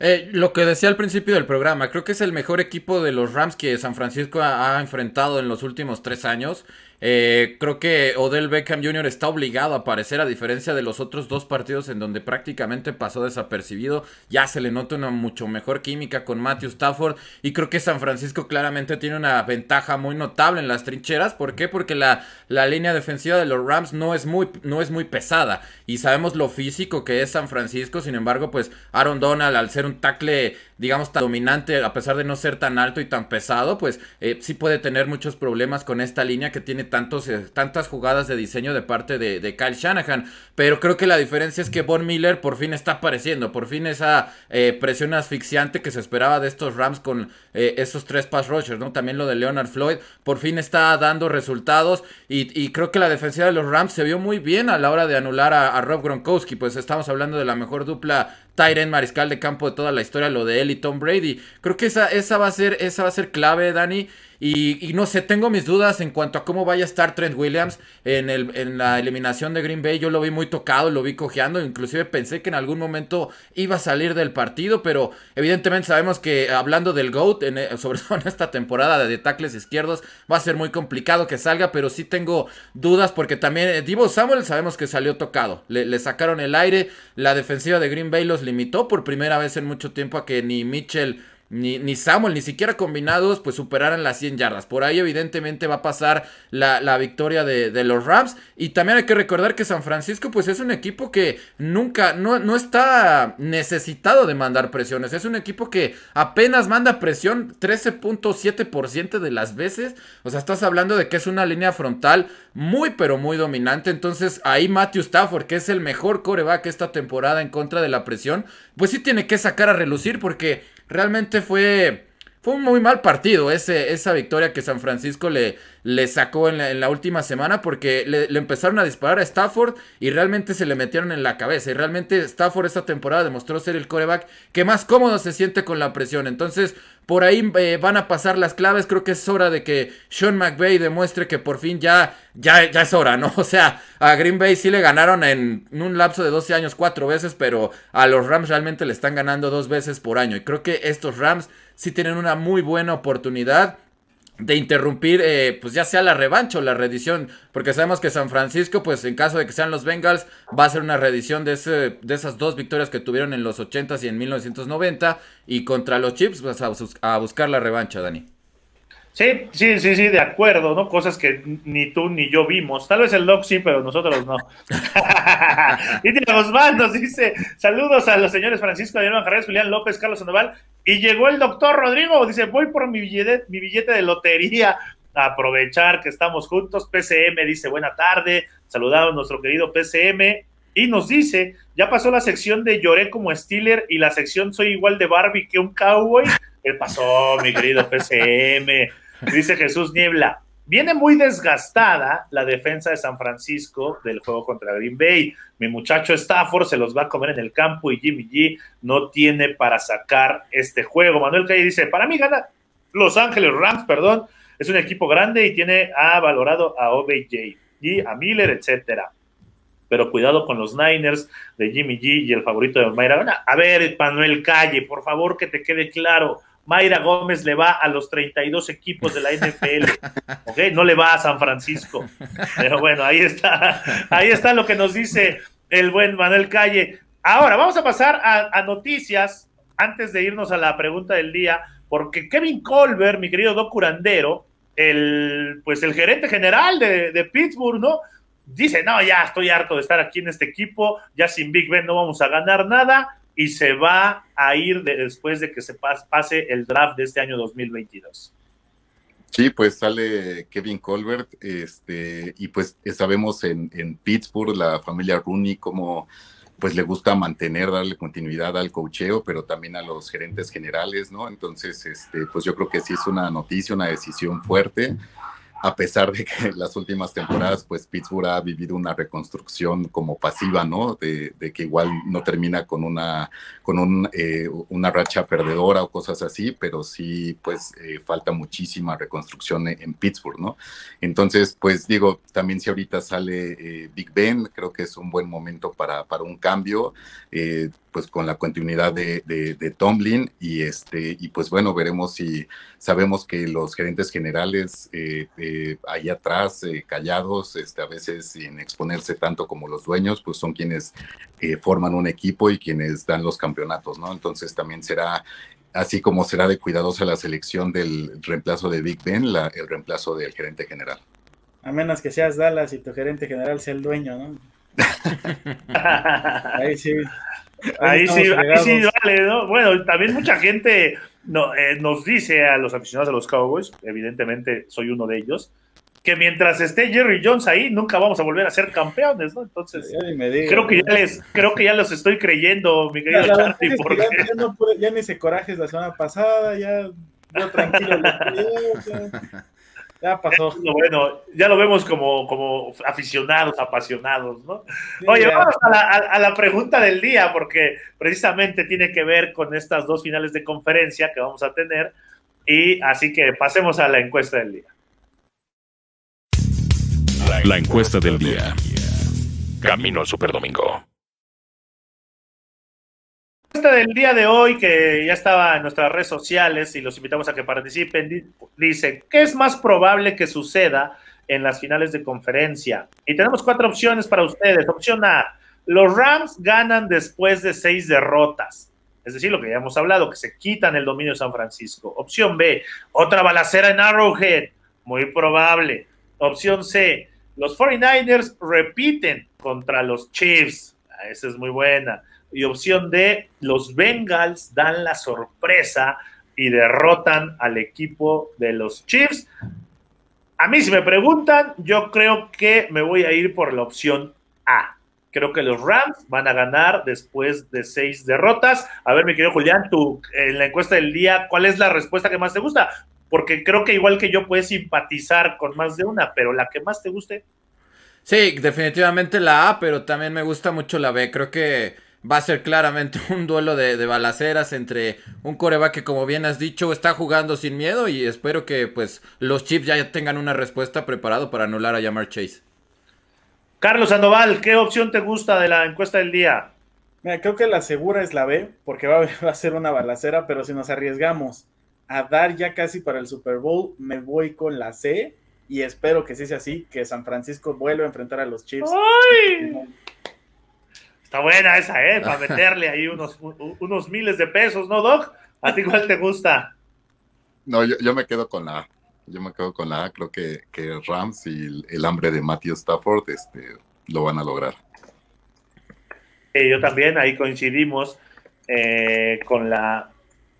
Eh, lo que decía al principio del programa, creo que es el mejor equipo de los Rams que San Francisco ha, enfrentado en los últimos tres años. Eh, creo que Odell Beckham Jr. está obligado a aparecer a diferencia de los otros dos partidos en donde prácticamente pasó desapercibido. Ya se le nota una mucho mejor química con Matthew Stafford y creo que San Francisco claramente tiene una ventaja muy notable en las trincheras. ¿Por qué? Porque la, la línea defensiva de los Rams no es, muy, no es muy pesada y sabemos lo físico que es San Francisco. Sin embargo, pues Aaron Donald al ser un tackle digamos tan dominante a pesar de no ser tan alto y tan pesado, pues eh, sí puede tener muchos problemas con esta línea que tiene eh, tantas jugadas de diseño de parte de, Kyle Shanahan. Pero creo que la diferencia es que Von Miller por fin está apareciendo, por fin esa eh, presión asfixiante que se esperaba de estos Rams con eh, esos tres pass rushers, ¿no? También lo de Leonard Floyd, por fin está dando resultados y, creo que la defensiva de los Rams se vio muy bien a la hora de anular a, Rob Gronkowski, pues estamos hablando de la mejor dupla Tyren Mariscal de campo de toda la historia, lo de él y Tom Brady. Creo que esa, esa, va, a ser, esa va a ser clave, Dani. Y, no sé, tengo mis dudas en cuanto a cómo vaya a estar Trent Williams en, el, en la eliminación de Green Bay. Yo lo vi muy tocado, lo vi cojeando. Inclusive pensé que en algún momento iba a salir del partido. Pero evidentemente sabemos que hablando del GOAT, en, sobre todo en esta temporada de tackles izquierdos, va a ser muy complicado que salga. Pero sí tengo dudas porque también eh, Divo Samuel sabemos que salió tocado. Le sacaron el aire. La defensiva de Green Bay los limitó por primera vez en mucho tiempo a que ni Mitchell ni, ni, Samuel, ni siquiera combinados, pues superaran las 100 yardas. Por ahí evidentemente va a pasar la, victoria de, los Rams. Y también hay que recordar que San Francisco pues es un equipo que nunca, no, no está necesitado de mandar presiones. Es un equipo que apenas manda presión 13.7% de las veces. O sea, estás hablando de que es una línea frontal muy pero muy dominante. Entonces ahí Matthew Stafford, que es el mejor coreback esta temporada en contra de la presión, pues sí tiene que sacar a relucir porque realmente fue, fue un muy mal partido ese, esa victoria que San Francisco le, le sacó en la, última semana porque le, empezaron a disparar a Stafford y realmente se le metieron en la cabeza. Y realmente Stafford esta temporada demostró ser el coreback que más cómodo se siente con la presión. Entonces, por ahí eh, van a pasar las claves. Creo que es hora de que Sean McVay demuestre que por fin ya, ya, ya es hora, ¿no? *laughs* O sea, a Green Bay sí le ganaron en un lapso de 12 años cuatro veces, pero a los Rams realmente le están ganando dos veces por año. Y creo que estos Rams sí tienen una muy buena oportunidad de interrumpir, eh, pues ya sea la revancha o la reedición, porque sabemos que San Francisco, pues en caso de que sean los Bengals, va a ser una reedición de, ese, de esas dos victorias que tuvieron en los 80s y en 1990, y contra los Chips, vas a, buscar la revancha, Dani. Sí, sí, sí, sí, de acuerdo, ¿no? Cosas que ni tú ni yo vimos. Tal vez el Doc sí, pero nosotros no. *laughs* y Guzmán nos dice: Saludos a los señores Francisco Daniel Manjarres, Julián López, Carlos Sandoval. Y llegó el doctor Rodrigo, dice: Voy por mi billete, mi billete de lotería a aprovechar que estamos juntos. PCM dice: Buena tarde. Saludamos a nuestro querido PCM. Y nos dice: Ya pasó la sección de Lloré como Steeler y la sección Soy igual de Barbie que un cowboy. ¿Qué pasó, mi querido PCM? Dice Jesús Niebla. Viene muy desgastada la defensa de San Francisco del juego contra Green Bay. Mi muchacho Stafford se los va a comer en el campo y Jimmy G no tiene para sacar este juego. Manuel Calle dice, para mí gana Los Ángeles Rams, perdón. Es un equipo grande y tiene ha valorado a OBJ y a Miller, etcétera. Pero cuidado con los Niners de Jimmy G y el favorito de Mayra. A ver, Manuel Calle, por favor que te quede claro Mayra Gómez le va a los 32 equipos de la NFL, *laughs* ¿ok? No le va a San Francisco. Pero bueno, ahí está, ahí está lo que nos dice el buen Manuel Calle. Ahora, vamos a pasar a, noticias antes de irnos a la pregunta del día, porque Kevin Colbert, mi querido Doc Curandero, el, pues el gerente general de, de Pittsburgh, ¿no? Dice, no, ya estoy harto de estar aquí en este equipo, ya sin Big Ben no vamos a ganar nada y se va a ir después de que se pase el draft de este año 2022. Sí, pues sale Kevin Colbert, este, y pues sabemos en, Pittsburgh la familia Rooney como pues le gusta mantener, darle continuidad al cocheo, pero también a los gerentes generales, ¿no? Entonces, este, pues yo creo que sí es una noticia, una decisión fuerte a pesar de que en las últimas temporadas, pues Pittsburgh ha vivido una reconstrucción como pasiva, ¿no? De, que igual no termina con una, con eh, una racha perdedora o cosas así, pero sí, pues eh, falta muchísima reconstrucción en, Pittsburgh, ¿no? Entonces, pues digo, también si ahorita sale eh, Big Ben, creo que es un buen momento para, para un cambio pues con la continuidad de, de, Tomlin y este y pues bueno veremos si sabemos que los gerentes generales eh, eh, ahí atrás eh, callados este a veces sin exponerse tanto como los dueños pues son quienes forman un equipo y quienes dan los campeonatos no entonces también será así como será de cuidadosa la selección del reemplazo de Big Ben la, el reemplazo del gerente general. A menos que seas Dallas y tu gerente general sea el dueño no *laughs* ahí sí Ahí sí, ahí sí vale, ¿no? Bueno, también mucha gente no, eh, nos dice a los aficionados de los Cowboys, evidentemente soy uno de ellos, que mientras esté Jerry Jones ahí, nunca vamos a volver a ser campeones, ¿no? Entonces, creo que ya les, creo que ya los estoy creyendo, mi querido Charlie, porque... ya, no ya, ni se corajes la semana pasada, ya yo tranquilo. *laughs* Ya pasó. Bueno, ya lo vemos como, como aficionados, apasionados, ¿no? Oye, vamos a la, a la, pregunta del día, porque precisamente tiene que ver con estas dos finales de conferencia que vamos a tener. Y así que pasemos a la encuesta del día. La encuesta del día. Camino al Superdomingo del día de hoy, que ya estaba en nuestras redes sociales y los invitamos a que participen, dice, ¿qué es más probable que suceda en las finales de conferencia? Y tenemos cuatro opciones para ustedes. Opción A, los Rams ganan después de seis derrotas. Es decir, lo que ya hemos hablado, que se quitan el dominio de San Francisco. Opción B, otra balacera en Arrowhead. Muy probable. Opción C, los 49ers repiten contra los Chiefs. Ah, esa es muy buena. Y opción D, los Bengals dan la sorpresa y derrotan al equipo de los Chiefs. A mí, si me preguntan, yo creo que me voy a ir por la opción A. Creo que los Rams van a ganar después de seis derrotas. A ver, mi querido Julián, en la encuesta del día, ¿cuál es la respuesta que más te gusta? porque creo que igual que yo puedes simpatizar con más de una, pero la que más te guste. Sí, definitivamente la A, pero también me gusta mucho la B. Creo que va a ser claramente *laughs* un duelo de, de, balaceras entre un coreback que, como bien has dicho, está jugando sin miedo y espero que pues los Chiefs ya tengan una respuesta preparado para anular a Yamar Chase. Carlos Sandoval, ¿qué opción te gusta de la encuesta del día? Mira, creo que la segura es la B, porque va, *laughs* va a ser una balacera, pero si nos arriesgamos a dar ya casi para el Super Bowl, me voy con la C y espero que sí sea así, que San Francisco vuelva a enfrentar a los Chiefs. ¡Ay! Está buena esa, ¿eh? *laughs* Para meterle ahí unos, unos miles de pesos, ¿no, Doc? ¿A ti cuál te gusta? No, yo, yo, me quedo con la A. Yo me quedo con la A. Creo que, que Rams y el, el, hambre de Matthew Stafford este, lo van a lograr. Eh, yo también, ahí coincidimos eh, con la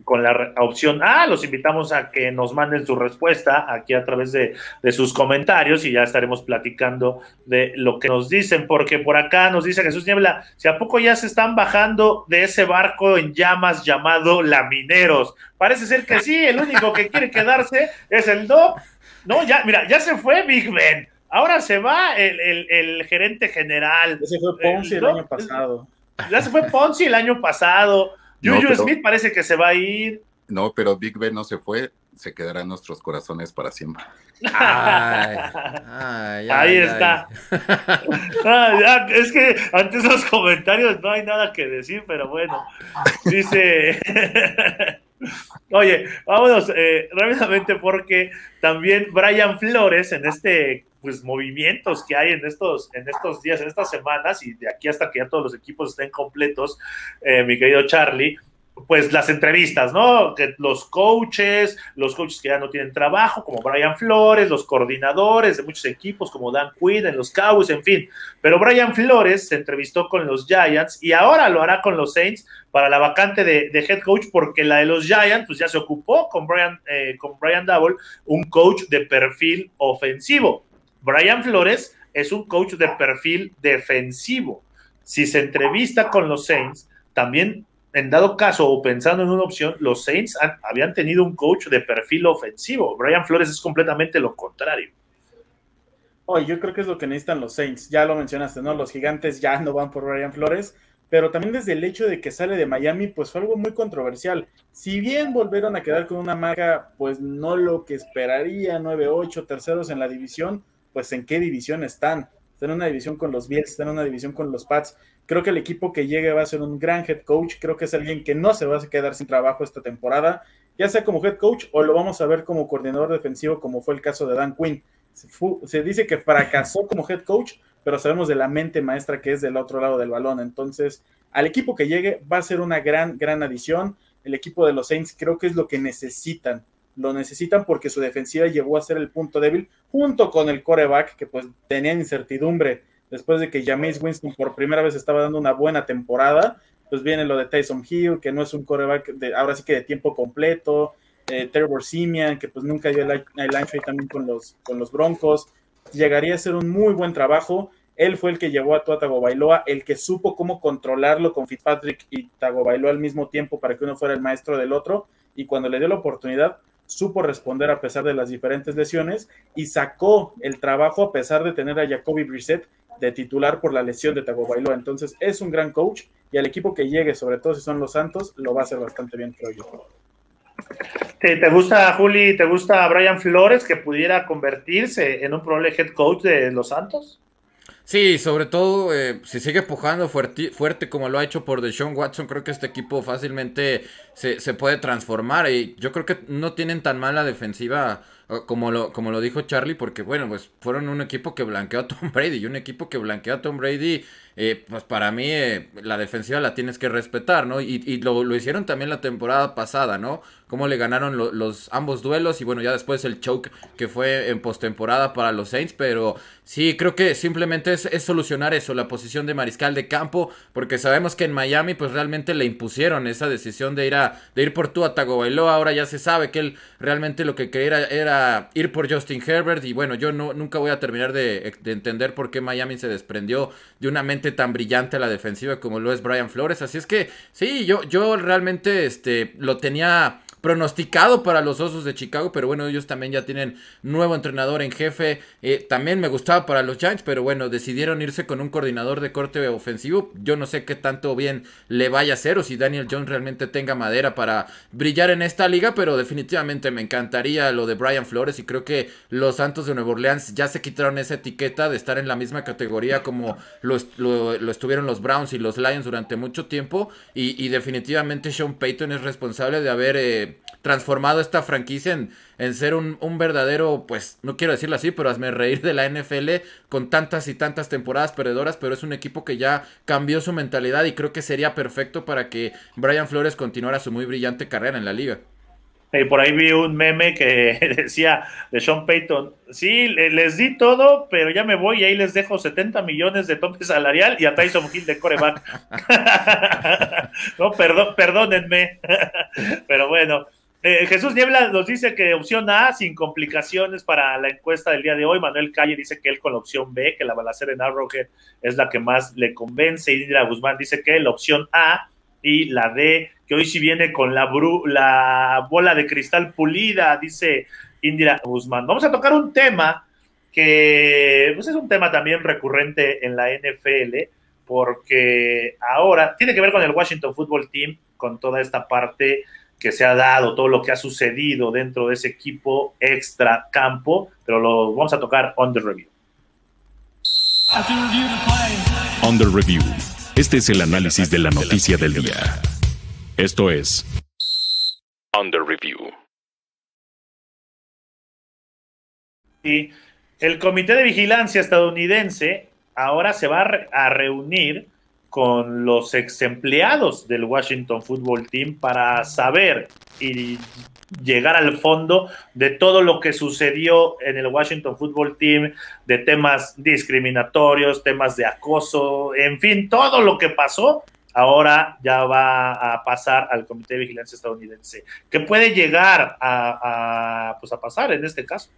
con la opción A. Los invitamos a que nos manden su respuesta aquí a través de, de, sus comentarios y ya estaremos platicando de lo que nos dicen, porque por acá nos dice Jesús Niebla, si a poco ya se están bajando de ese barco en llamas llamado Lamineros. Parece ser que sí, el único que quiere quedarse es el Doc. No, ya, mira, ya se fue Big Ben. Ahora se va el, el, el gerente general. Ese fue Ponzi el, el año pasado. Ya se fue Ponzi el año pasado. No, Juju pero- Smith parece que se va a ir. No, pero Big Ben no se fue, se quedará en nuestros corazones para siempre. Ay, ay, Ahí ay, está. *laughs* Ah, es que ante esos comentarios no hay nada que decir, pero bueno. Dice. Oye, vámonos eh, rápidamente porque también Brian Flores en este pues movimientos que hay en estos en estos días, en estas semanas y de aquí hasta que ya todos los equipos estén completos, eh, mi querido Charlie, pues las entrevistas, ¿no? Los coaches, los coaches que ya no tienen trabajo, como Brian Flores, los coordinadores de muchos equipos, como Dan Quinn en los Cowboys, en fin. Pero Brian Flores se entrevistó con los Giants y ahora lo hará con los Saints para la vacante de, de head coach, porque la de los Giants, pues ya se ocupó con Brian, eh, con Brian Double, un coach de perfil ofensivo. Brian Flores es un coach de perfil defensivo. Si se entrevista con los Saints, también en dado caso o pensando en una opción, los Saints habían tenido un coach de perfil ofensivo. Brian Flores es completamente lo contrario. Oh, yo creo que es lo que necesitan los Saints. Ya lo mencionaste, ¿no? Los gigantes ya no van por Brian Flores, pero también desde el hecho de que sale de Miami, pues fue algo muy controversial. Si bien volvieron a quedar con una marca, pues no lo que esperaría, 9-8 terceros en la división, pues en qué división están. Están en una división con los Bills, están en una división con los Pats. Creo que el equipo que llegue va a ser un gran head coach. Creo que es alguien que no se va a quedar sin trabajo esta temporada, ya sea como head coach o lo vamos a ver como coordinador defensivo, como fue el caso de Dan Quinn. Se, dice que fracasó como head coach, pero sabemos de la mente maestra que es del otro lado del balón. Entonces, al equipo que llegue va a ser una gran, gran adición. El equipo de los Saints creo que es lo que necesitan. Lo necesitan porque su defensiva llegó a ser el punto débil junto con el coreback, que pues tenía incertidumbre después de que Jameis Winston por primera vez estaba dando una buena temporada. Pues viene lo de Tyson Hill, que no es un coreback de, ahora sí que de tiempo completo. Eh, Trevor que pues nunca dio el, el ancho también con los, con los Broncos. Llegaría a ser un muy buen trabajo. Él fue el que llevó a Tua Tagovailoa, el que supo cómo controlarlo con Fitzpatrick y Tagovailoa al mismo tiempo para que uno fuera el maestro del otro. Y cuando le dio la oportunidad, supo responder a pesar de las diferentes lesiones y sacó el trabajo a pesar de tener a Jacoby Brissett de titular por la lesión de Tagovailoa. Entonces es un gran coach y al equipo que llegue, sobre todo si son los Santos, lo va a hacer bastante bien, creo yo. ¿Te, te gusta, Juli, te gusta Brian Flores que pudiera convertirse en un probable head coach de los Santos? Sí, sobre todo eh, si sigue pujando fuerte, fuerte como lo ha hecho por Deshaun Watson, creo que este equipo fácilmente se, se puede transformar y yo creo que no tienen tan mala defensiva como lo, como lo dijo Charlie, porque bueno, pues fueron un equipo que blanqueó a Tom Brady y un equipo que blanqueó a Tom Brady, eh, pues para mí eh, la defensiva la tienes que respetar, ¿no? Y, y lo, lo, hicieron también la temporada pasada, ¿no? Cómo le ganaron lo, los ambos duelos y bueno, ya después el choke que fue en postemporada para los Saints, pero sí, creo que simplemente es, es, solucionar eso, la posición de mariscal de campo, porque sabemos que en Miami pues realmente le impusieron esa decisión de ir a de ir por Tua Tagovailoa, ahora ya se sabe que él realmente lo que quería era, ir por Justin Herbert y bueno, yo no nunca voy a terminar de entender por qué Miami se desprendió de una mente tan brillante a la defensiva como lo es Brian Flores. Así es que sí, yo, yo realmente este, lo tenía pronosticado para los Osos de Chicago, pero bueno, ellos también ya tienen nuevo entrenador en jefe. Eh, también me gustaba para los Giants, pero bueno, decidieron irse con un coordinador de corte ofensivo. Yo no sé qué tanto bien le vaya a hacer o si Daniel Jones realmente tenga madera para brillar en esta liga, pero definitivamente me encantaría lo de Brian Flores y creo que los Santos de Nueva Orleans ya se quitaron esa etiqueta de estar en la misma categoría como lo, estuvieron los Browns y los Lions durante mucho tiempo y, definitivamente Sean Payton es responsable de haber eh, transformado esta franquicia en, en ser un, un, verdadero, pues no quiero decirlo así, pero hazme reír de la NFL con tantas y tantas temporadas perdedoras, pero es un equipo que ya cambió su mentalidad y creo que sería perfecto para que Brian Flores continuara su muy brillante carrera en la liga. Y por ahí vi un meme que *laughs* decía de Sean Payton, sí, les di todo, pero ya me voy y ahí les dejo 70 millones de tope salarial y a Tyson Hill de coreback. *laughs* no, perdón, perdónenme. *laughs* pero bueno, eh, Jesús Niebla nos dice que opción A sin complicaciones para la encuesta del día de hoy. Manuel Calle dice que él con la opción B, que la balacera en Arrowhead es la que más le convence. Y Indira Guzmán dice que la opción A y la D, que hoy sí viene con la, la bola de cristal pulida, dice Indira Guzmán. Vamos a tocar un tema que pues es un tema también recurrente en la NFL, porque ahora tiene que ver con el Washington Football Team, con toda esta parte que se ha dado, todo lo que ha sucedido dentro de ese equipo extra campo, pero lo vamos a tocar on the review. The review. Este es el análisis de la noticia del día. Esto es Under Review. Y el Comité de Vigilancia estadounidense ahora se va a reunir con los ex empleados del Washington Football Team para saber y llegar al fondo de todo lo que sucedió en el Washington Football Team, de temas discriminatorios, temas de acoso, en fin, todo lo que pasó, ahora ya va a pasar al Comité de Vigilancia estadounidense. ¿Qué puede llegar a, pues a pasar en este caso?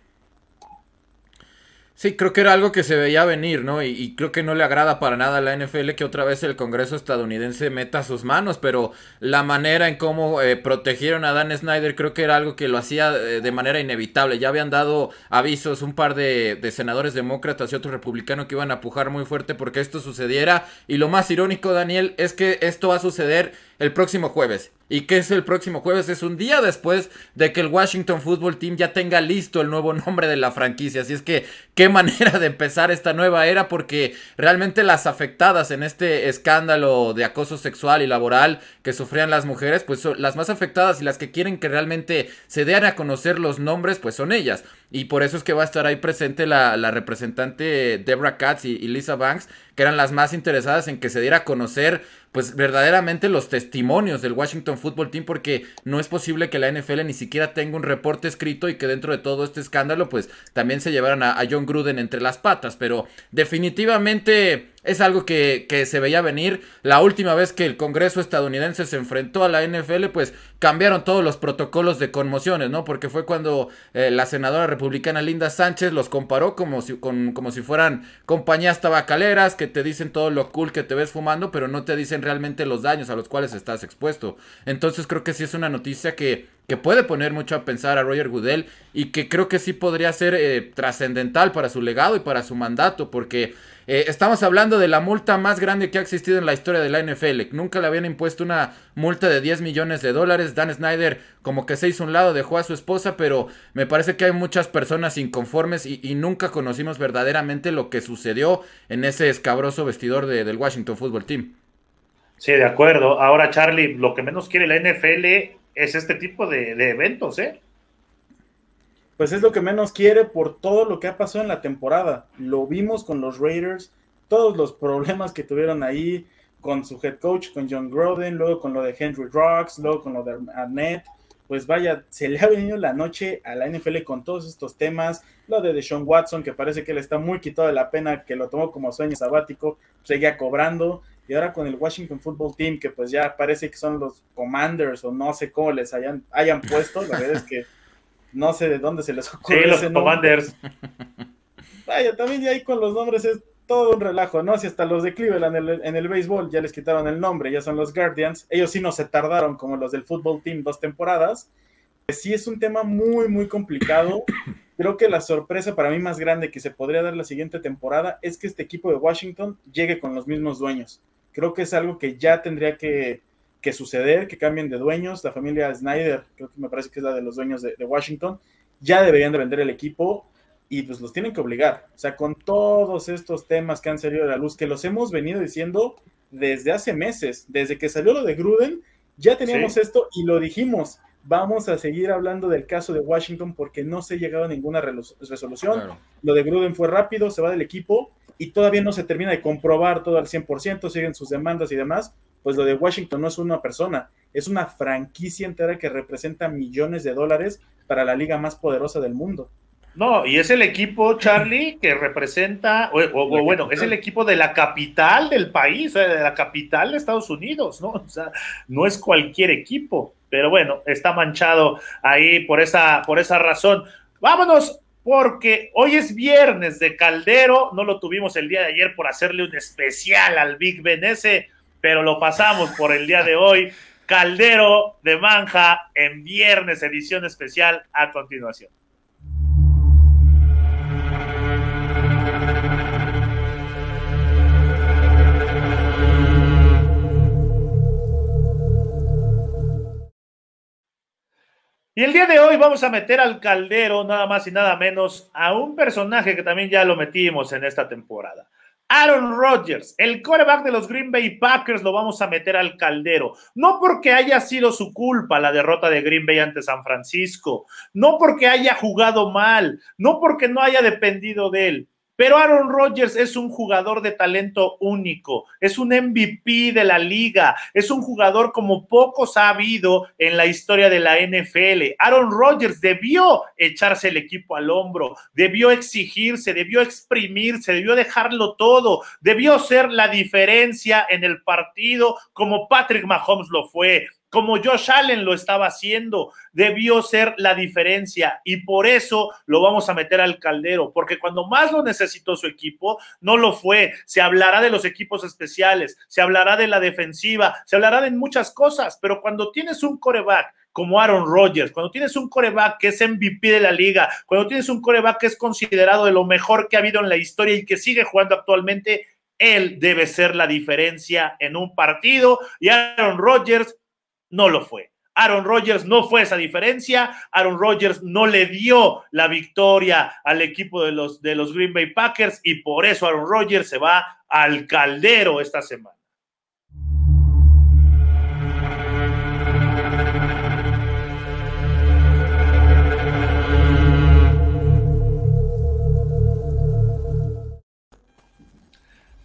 Sí, creo que era algo que se veía venir, ¿no? Y, creo que no le agrada para nada a la NFL que otra vez el Congreso estadounidense meta sus manos, pero la manera en cómo eh, protegieron a Dan Snyder creo que era algo que lo hacía eh, de manera inevitable. Ya habían dado avisos un par de, de, senadores demócratas y otro republicano que iban a pujar muy fuerte porque esto sucediera. Y lo más irónico, Daniel, es que esto va a suceder el próximo jueves. ¿Y qué es el próximo jueves? Es un día después de que el Washington Football Team ya tenga listo el nuevo nombre de la franquicia. Así es que qué *laughs* manera de empezar esta nueva era porque realmente las afectadas en este escándalo de acoso sexual y laboral que sufrían las mujeres, pues son las más afectadas y las que quieren que realmente se den a conocer los nombres, pues son ellas. Y por eso es que va a estar ahí presente la, representante Deborah Katz y Lisa Banks, que eran las más interesadas en que se diera a conocer pues verdaderamente los testimonios del Washington Football Team porque no es posible que la NFL ni siquiera tenga un reporte escrito y que dentro de todo este escándalo pues también se llevaran a, a John Gruden entre las patas, pero definitivamente es algo que, se veía venir. La última vez que el Congreso estadounidense se enfrentó a la NFL, pues cambiaron todos los protocolos de conmociones, ¿no? Porque fue cuando eh, la senadora republicana Linda Sánchez los comparó como si, con, como si fueran compañías tabacaleras que te dicen todo lo cool que te ves fumando, pero no te dicen realmente los daños a los cuales estás expuesto. Entonces creo que sí es una noticia que, que puede poner mucho a pensar a Roger Goodell y que creo que sí podría ser eh, trascendental para su legado y para su mandato, porque eh, estamos hablando de la multa más grande que ha existido en la historia de la NFL. Nunca le habían impuesto una multa de 10 millones de dólares. Dan Snyder como que se hizo un lado, dejó a su esposa, pero me parece que hay muchas personas inconformes y, nunca conocimos verdaderamente lo que sucedió en ese escabroso vestidor del Washington Football Team. Sí, de acuerdo. Ahora, Charlie, lo que menos quiere la NFL es este tipo de, de eventos, ¿eh? Pues es lo que menos quiere por todo lo que ha pasado en la temporada. Lo vimos con los Raiders, todos los problemas que tuvieron ahí con su head coach, con John Groden, luego con lo de Henry Rocks, luego con lo de Arnett. Pues vaya, se le ha venido la noche a la NFL con todos estos temas. Lo de Deshaun Watson, que parece que le está muy quitado de la pena, que lo tomó como sueño sabático, seguía cobrando. Y ahora con el Washington Football Team, que pues ya parece que son los Commanders o no sé cómo les hayan, hayan puesto. La verdad es que no sé de dónde se les ocurre. Sí, los Commanders. *laughs* Vaya, también ya ahí con los nombres es todo un relajo, ¿no? Si hasta los de Cleveland en el, en el béisbol ya les quitaron el nombre, ya son los Guardians. Ellos sí no se tardaron como los del Football Team dos temporadas. sí es un tema muy, muy complicado. *coughs* Creo que la sorpresa para mí más grande que se podría dar la siguiente temporada es que este equipo de Washington llegue con los mismos dueños. Creo que es algo que ya tendría que, suceder, que cambien de dueños. La familia Snyder, creo que me parece que es la de los dueños de, de Washington, ya deberían de vender el equipo y pues los tienen que obligar. O sea, con todos estos temas que han salido a la luz, que los hemos venido diciendo desde hace meses, desde que salió lo de Gruden, ya teníamos esto y lo dijimos. Vamos a seguir hablando del caso de Washington porque no se ha llegado a ninguna resolución. Lo de Gruden fue rápido, se va del equipo y todavía no se termina de comprobar todo al 100%, siguen sus demandas y demás. Pues lo de Washington no es una persona, es una franquicia entera que representa millones de dólares para la liga más poderosa del mundo. No, y es el equipo, Charlie, que representa, o, bueno, es el equipo de la capital del país, de la capital de Estados Unidos, ¿no? *laughs* O sea, no es cualquier equipo, pero bueno, está manchado ahí por esa, por esa razón. Vámonos, porque hoy es viernes de Caldero, no lo tuvimos el día de ayer por hacerle un especial al Big Ben ese, pero lo pasamos por el día de hoy. Caldero de Manja en viernes, edición especial a continuación. Y el día de hoy vamos a meter al caldero, nada más y nada menos, a un personaje que también ya lo metimos en esta temporada. Aaron Rodgers, el quarterback de los Green Bay Packers, lo vamos a meter al caldero. No porque haya sido su culpa la derrota de Green Bay ante San Francisco, no porque haya jugado mal, no porque no haya dependido de él, pero Aaron Rodgers es un jugador de talento único, es un MVP de la liga, es un jugador como pocos ha habido en la historia de la NFL. Aaron Rodgers debió echarse el equipo al hombro, debió exigirse, debió exprimirse, debió dejarlo todo, debió ser la diferencia en el partido como Patrick Mahomes lo fue, como Josh Allen lo estaba haciendo, debió ser la diferencia y por eso lo vamos a meter al caldero, porque cuando más lo necesitó su equipo, no lo fue. Se hablará de los equipos especiales, se hablará de la defensiva, se hablará de muchas cosas, pero cuando tienes un coreback como Aaron Rodgers, cuando tienes un coreback que es MVP de la liga, cuando tienes un coreback que es considerado de lo mejor que ha habido en la historia y que sigue jugando actualmente, él debe ser la diferencia en un partido y Aaron Rodgers no lo fue. Aaron Rodgers no fue esa diferencia. Aaron Rodgers no le dio la victoria al equipo de los, de los Green Bay Packers y por eso Aaron Rodgers se va al caldero esta semana.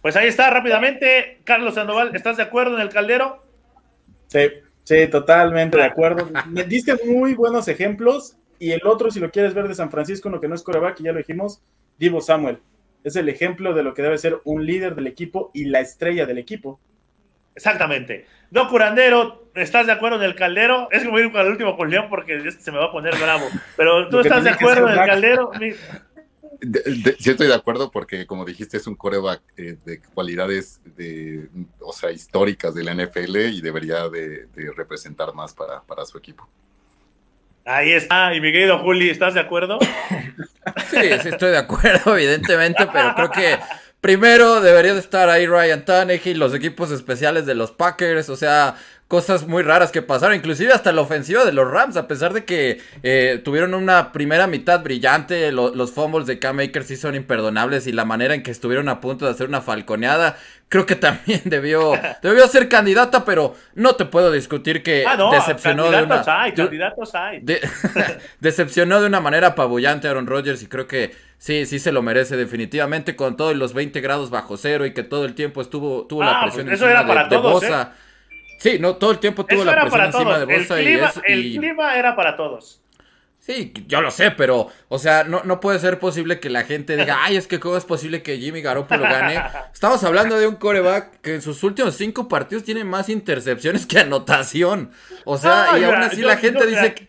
Pues ahí está rápidamente. Carlos Sandoval, ¿estás de acuerdo en el caldero? Sí. Sí, totalmente de acuerdo. Me diste muy buenos ejemplos. Y el otro, si lo quieres ver de San Francisco, lo que no es coreback, ya lo dijimos, Divo Samuel. Es el ejemplo de lo que debe ser un líder del equipo y la estrella del equipo. Exactamente. No Curandero, ¿estás de acuerdo en el caldero? Es que voy a ir con el último con León porque este se me va a poner bravo. Pero tú estás de acuerdo en el caldero sí estoy de acuerdo porque, como dijiste, es un coreback eh, de cualidades de, o sea, históricas de la NFL y debería de, representar más para, para, su equipo. Ahí está. Y mi querido Juli, ¿estás de acuerdo? Sí, sí estoy de acuerdo, evidentemente, pero creo que primero debería de estar ahí Ryan Tannehill, los equipos especiales de los Packers, o sea, cosas muy raras que pasaron, inclusive hasta la ofensiva de los Rams, a pesar de que eh, tuvieron una primera mitad brillante, los fumbles de Cam Akers sí son imperdonables y la manera en que estuvieron a punto de hacer una falconeada, creo que *laughs* también debió, debió ser candidata, pero no te puedo discutir que ah, decepcionó de una, hay, candidatos hay. *laughs* decepcionó de una manera apabullante a Aaron Rodgers y creo que sí, sí se lo merece definitivamente con todos los 20 grados bajo cero y que todo el tiempo estuvo tuvo la ah, presión pues eso era para todos, ¿eh? Sí, no, todo el tiempo tuvo la presión encima de Bosa el clima, y El clima era para todos. Sí, yo lo sé, pero, o sea, no, no puede ser posible que la gente diga, *laughs* ay, es que cómo es posible que Jimmy Garoppolo gane. *laughs* Estamos hablando de un coreback que en sus últimos cinco partidos tiene más intercepciones que anotación. O sea, y aún así la gente dice que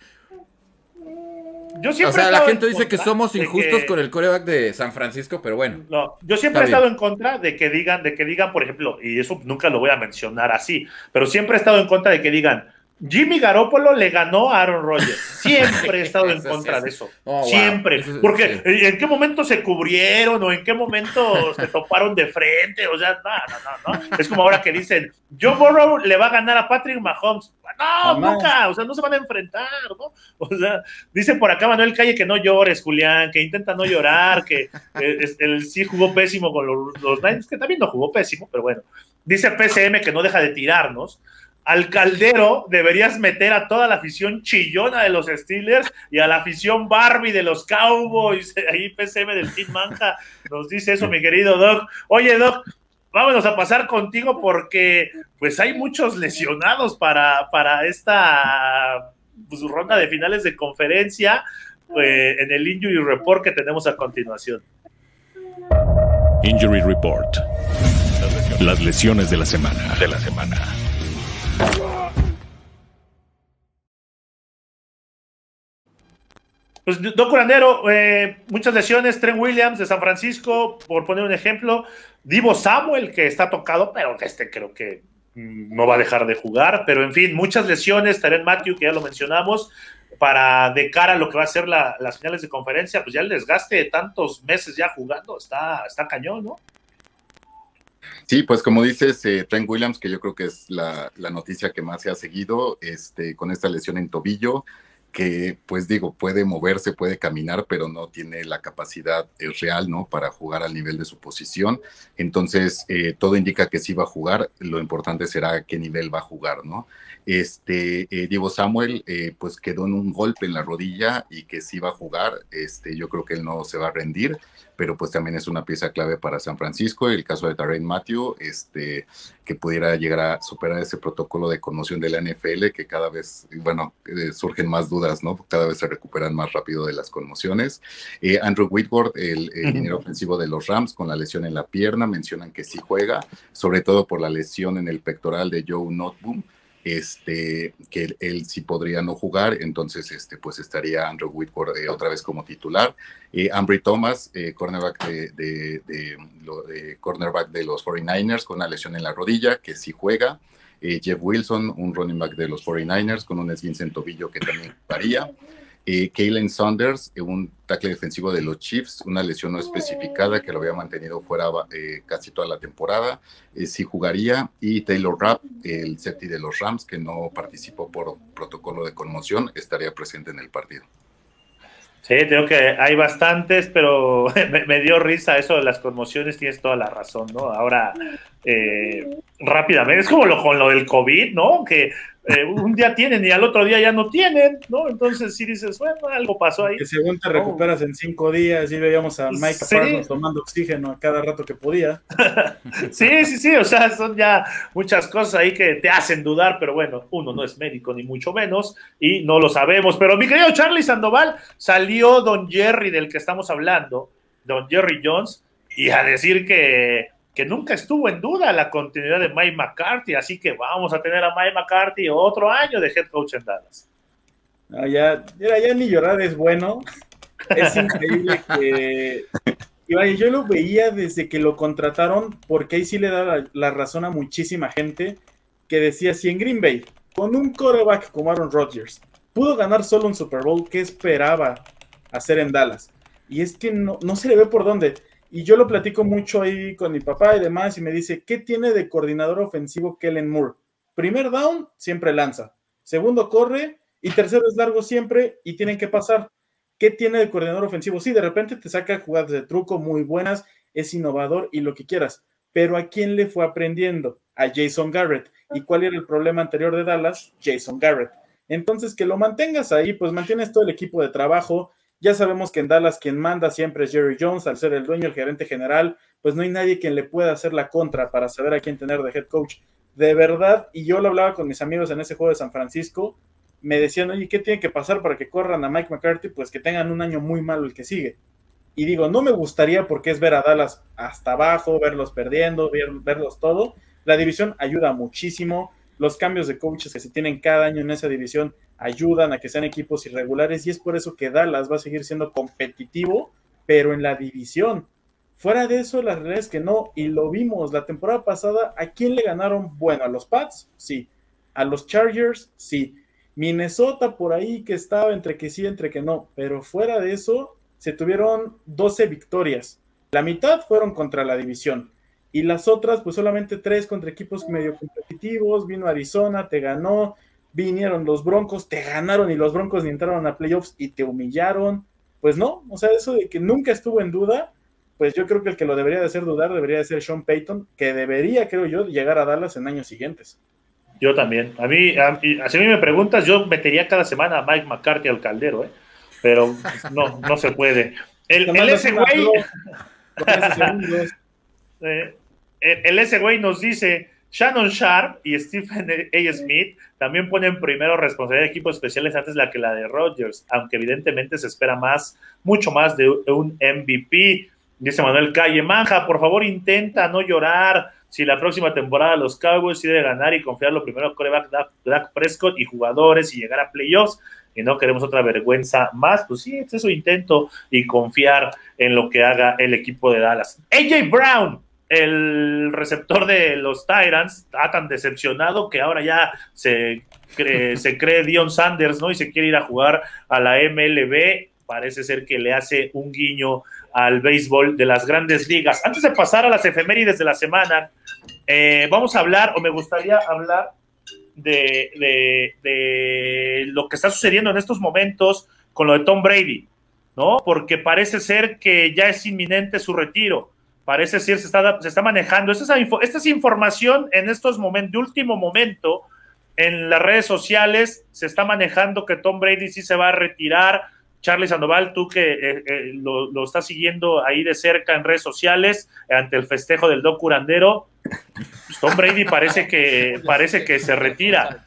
yo siempre o sea, la gente dice que somos injustos con el coreback de San Francisco, pero bueno. No, yo siempre he estado en contra de que digan, de que digan, por ejemplo, y eso nunca lo voy a mencionar así, pero siempre he estado en contra de que digan, Jimmy Garoppolo le ganó a Aaron Rodgers. *laughs* Siempre he estado en contra de eso. Siempre. Porque en qué momento se cubrieron o en qué momento se toparon de frente. O sea, no, no, no, Es como ahora que dicen, Joe Burrow le va a ganar a Patrick Mahomes. No, nunca. O sea, no se van a enfrentar, ¿no? O sea, dice por acá Manuel Calle que no llores, Julián, que intenta no llorar, que *laughs* él sí jugó pésimo con los, los Niners, que también no jugó pésimo, pero bueno. Dice PCM que no deja de tirarnos al caldero deberías meter a toda la afición chillona de los Steelers y a la afición Barbie de los Cowboys. *laughs* Ahí PCM del Team Manja nos dice eso, mi querido Doc. Oye, Doc, vámonos a pasar contigo porque pues hay muchos lesionados para, para esta pues, ronda de finales de conferencia pues, en el Injury Report que tenemos a continuación. Injury Report. Las lesiones de la semana. De la semana. Pues, Doc Curandero, eh, muchas lesiones. Trent Williams de San Francisco, por poner un ejemplo. Divo Samuel, que está tocado, pero este creo que no va a dejar de jugar. Pero en fin, muchas lesiones. Taren Matthew, que ya lo mencionamos, para de cara a lo que va a ser las finales de conferencia, pues ya el desgaste de tantos meses ya jugando está, está cañón, ¿no? Sí, pues como dices, eh, Trent Williams, que yo creo que es la, la, noticia que más se ha seguido, este, con esta lesión en tobillo, que pues digo, puede moverse, puede caminar, pero no tiene la capacidad eh, real, ¿no? Para jugar al nivel de su posición. Entonces, eh, todo indica que sí va a jugar, lo importante será qué nivel va a jugar, ¿no? Este, eh, Diego Samuel, pues quedó en un golpe en la rodilla y que sí va a jugar, este, yo creo que él no se va a rendir pero pues también es una pieza clave para San Francisco. El caso de Darren Matthew, este, que pudiera llegar a superar ese protocolo de conmoción de la NFL, que cada vez, bueno, eh, surgen más dudas, ¿no? Cada vez se recuperan más rápido de las conmociones. Eh, Andrew Whitworth, el, el ofensivo de los Rams, con la lesión en la pierna, mencionan que sí juega, sobre todo por la lesión en el pectoral de Joe Notboom este, que él, sí podría no jugar, entonces este, pues estaría Andrew Whitworth eh, otra vez como titular. Eh, Ambry Thomas, eh, cornerback, de, cornerback de los 49ers con una lesión en la rodilla, que sí juega. Jeff Wilson, un running back de los 49ers con un esguince en tobillo que también jugaría. Eh, Kalen Saunders, eh, un tackle defensivo de los Chiefs, una lesión no especificada que lo había mantenido fuera eh, casi toda la temporada, sí jugaría. Y Taylor Rapp, el safety de los Rams, que no participó por protocolo de conmoción, estaría presente en el partido. Sí, creo que hay bastantes, pero *laughs* me, dio risa eso de las conmociones, tienes toda la razón, ¿no? Ahora, rápidamente, es como lo, con lo del COVID, ¿no? Que eh, un día tienen y al otro día ya no tienen, ¿no? Entonces si dices, bueno, algo pasó ahí. Que según te recuperas en cinco días y veíamos a Mike sí. tomando oxígeno a cada rato que podía. *laughs* sí, sí, sí, o sea, son ya muchas cosas ahí que te hacen dudar, pero bueno, uno no es médico ni mucho menos y no lo sabemos. Pero mi querido Charlie Sandoval, salió Don Jerry del que estamos hablando, Don Jerry Jones, y a decir que que nunca estuvo en duda la continuidad de Mike McCarthy, así que vamos a tener a Mike McCarthy otro año de head coach en Dallas. No, ya, ya, ni llorar es bueno. Es increíble que. Yo lo veía desde que lo contrataron, porque ahí sí le da la, razón a muchísima gente que decía: si en Green Bay, con un quarterback como Aaron Rodgers, pudo ganar solo un Super Bowl, ¿qué esperaba hacer en Dallas? Y es que no, no se le ve por dónde. Y yo lo platico mucho ahí con mi papá y demás, y me dice, ¿qué tiene de coordinador ofensivo Kellen Moore? Primer down, siempre lanza. Segundo, corre. Y tercero es largo siempre y tienen que pasar. ¿Qué tiene de coordinador ofensivo? Sí, de repente te saca jugadas de truco muy buenas, es innovador y lo que quieras. Pero ¿a quién le fue aprendiendo? A Jason Garrett. ¿Y cuál era el problema anterior de Dallas? Jason Garrett. Entonces, que lo mantengas ahí, pues mantienes todo el equipo de trabajo, ya sabemos que en Dallas quien manda siempre es Jerry Jones, al ser el dueño, el gerente general, pues no hay nadie quien le pueda hacer la contra para saber a quién tener de head coach. De verdad, y yo lo hablaba con mis amigos en ese juego de San Francisco, me decían, oye, ¿qué tiene que pasar para que corran a Mike McCarthy? Pues que tengan un año muy malo el que sigue. Y digo, no me gustaría porque es ver a Dallas hasta abajo, verlos perdiendo, verlos todo. La división ayuda muchísimo. Los cambios de coaches que se tienen cada año en esa división ayudan a que sean equipos irregulares y es por eso que Dallas va a seguir siendo competitivo, pero en la división. Fuera de eso, la realidad es que no, y lo vimos la temporada pasada, ¿a quién le ganaron? Bueno, a los Pats, sí. A los Chargers, sí. Minnesota por ahí que estaba entre que sí, entre que no, pero fuera de eso, se tuvieron 12 victorias. La mitad fueron contra la división y las otras, pues solamente tres contra equipos medio competitivos. Vino Arizona, te ganó, vinieron los Broncos, te ganaron y los Broncos entraron a playoffs y te humillaron. Pues no, o sea, eso de que nunca estuvo en duda, pues yo creo que el que lo debería de hacer dudar debería de ser Sean Payton, que debería, creo yo, llegar a Dallas en años siguientes. Yo también. A mí, a, si a mí me preguntas, yo metería cada semana a Mike McCarthy al caldero, ¿eh? pero pues, no, no se puede. El, el ese güey. *laughs* Eh, el ese güey nos dice. Shannon Sharp y Stephen A. Smith también ponen primero responsabilidad de equipos especiales antes la que la de Rodgers, aunque evidentemente se espera más, mucho más de un MVP. Dice Manuel Calle, Manja, por favor intenta no llorar. Si la próxima temporada los Cowboys de ganar y confiar lo primero coreback Dak Prescott y jugadores y llegar a playoffs, y no queremos otra vergüenza más, pues sí, es eso intento y confiar en lo que haga el equipo de Dallas. AJ Brown, el receptor de los Tyrants, está tan decepcionado que ahora ya se cree, *laughs* se cree Dion Sanders, ¿no? Y se quiere ir a jugar a la MLB. Parece ser que le hace un guiño al béisbol de las grandes ligas. Antes de pasar a las efemérides de la semana, eh, vamos a hablar, o me gustaría hablar de, de, lo que está sucediendo en estos momentos con lo de Tom Brady, ¿no? Porque parece ser que ya es inminente su retiro. Parece ser, se está, se está manejando. Esta es, esta es información en estos momentos, de último momento, en las redes sociales se está manejando que Tom Brady sí se va a retirar Charlie Sandoval, tú que eh, eh, lo, estás siguiendo ahí de cerca en redes sociales ante el festejo del Doc Curandero, pues, Tom Brady parece que parece que se retira.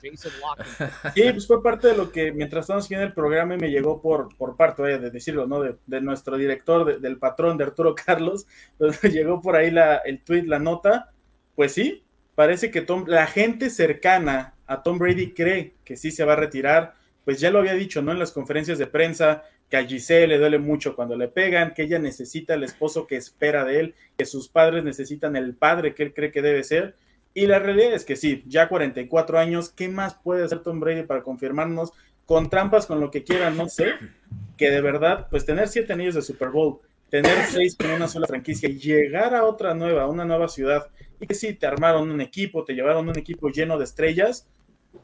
Sí, pues fue parte de lo que mientras estábamos siguiendo el programa me llegó por, por parte, de decirlo, ¿no? De, nuestro director, del patrón de Arturo Carlos, *laughs* pues, llegó por ahí la, el tweet, la nota. Pues sí, parece que Tom, la gente cercana a Tom Brady cree que sí se va a retirar pues ya lo había dicho, ¿no? En las conferencias de prensa, que a Giselle le duele mucho cuando le pegan, que ella necesita el esposo que espera de él, que sus padres necesitan el padre que él cree que debe ser. Y la realidad es que sí, ya 44 años, ¿qué más puede hacer Tom Brady para confirmarnos con trampas, con lo que quiera, no sé, que de verdad, pues tener siete anillos de Super Bowl, tener seis con una sola franquicia y llegar a otra nueva, una nueva ciudad, y que sí, te armaron un equipo, te llevaron un equipo lleno de estrellas,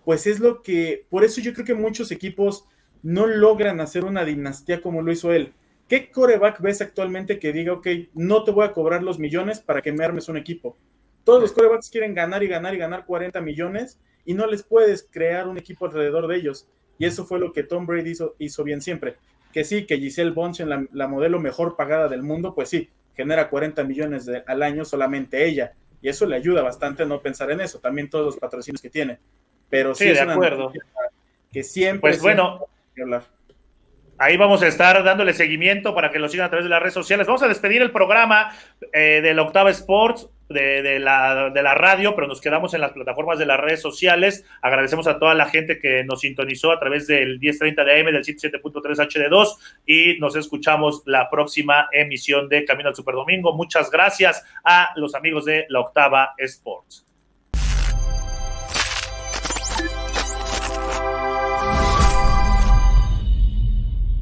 pues es lo que, por eso yo creo que muchos equipos no logran hacer una dinastía como lo hizo él. ¿Qué coreback ves actualmente que diga, ok, no te voy a cobrar los millones para que me armes un equipo? Todos los corebacks quieren ganar y ganar y ganar 40 millones y no les puedes crear un equipo alrededor de ellos. Y eso fue lo que Tom Brady hizo, bien siempre. Que sí, que Giselle Bonchen, la, la, modelo mejor pagada del mundo, pues sí, genera 40 millones al año solamente ella. Y eso le ayuda bastante a no pensar en eso. También todos los patrocinios que tiene. Pero sí, de acuerdo. Que siempre. Pues bueno. Ahí vamos a estar dándole seguimiento para que lo sigan a través de las redes sociales. Vamos a despedir el programa eh, del Octava Sports, de, la, de la radio, pero nos quedamos en las plataformas de las redes sociales. Agradecemos a toda la gente que nos sintonizó a través del 1030 de AM, del 77.3 HD2 y nos escuchamos la próxima emisión de Camino al Superdomingo. Muchas gracias a los amigos de la Octava Sports.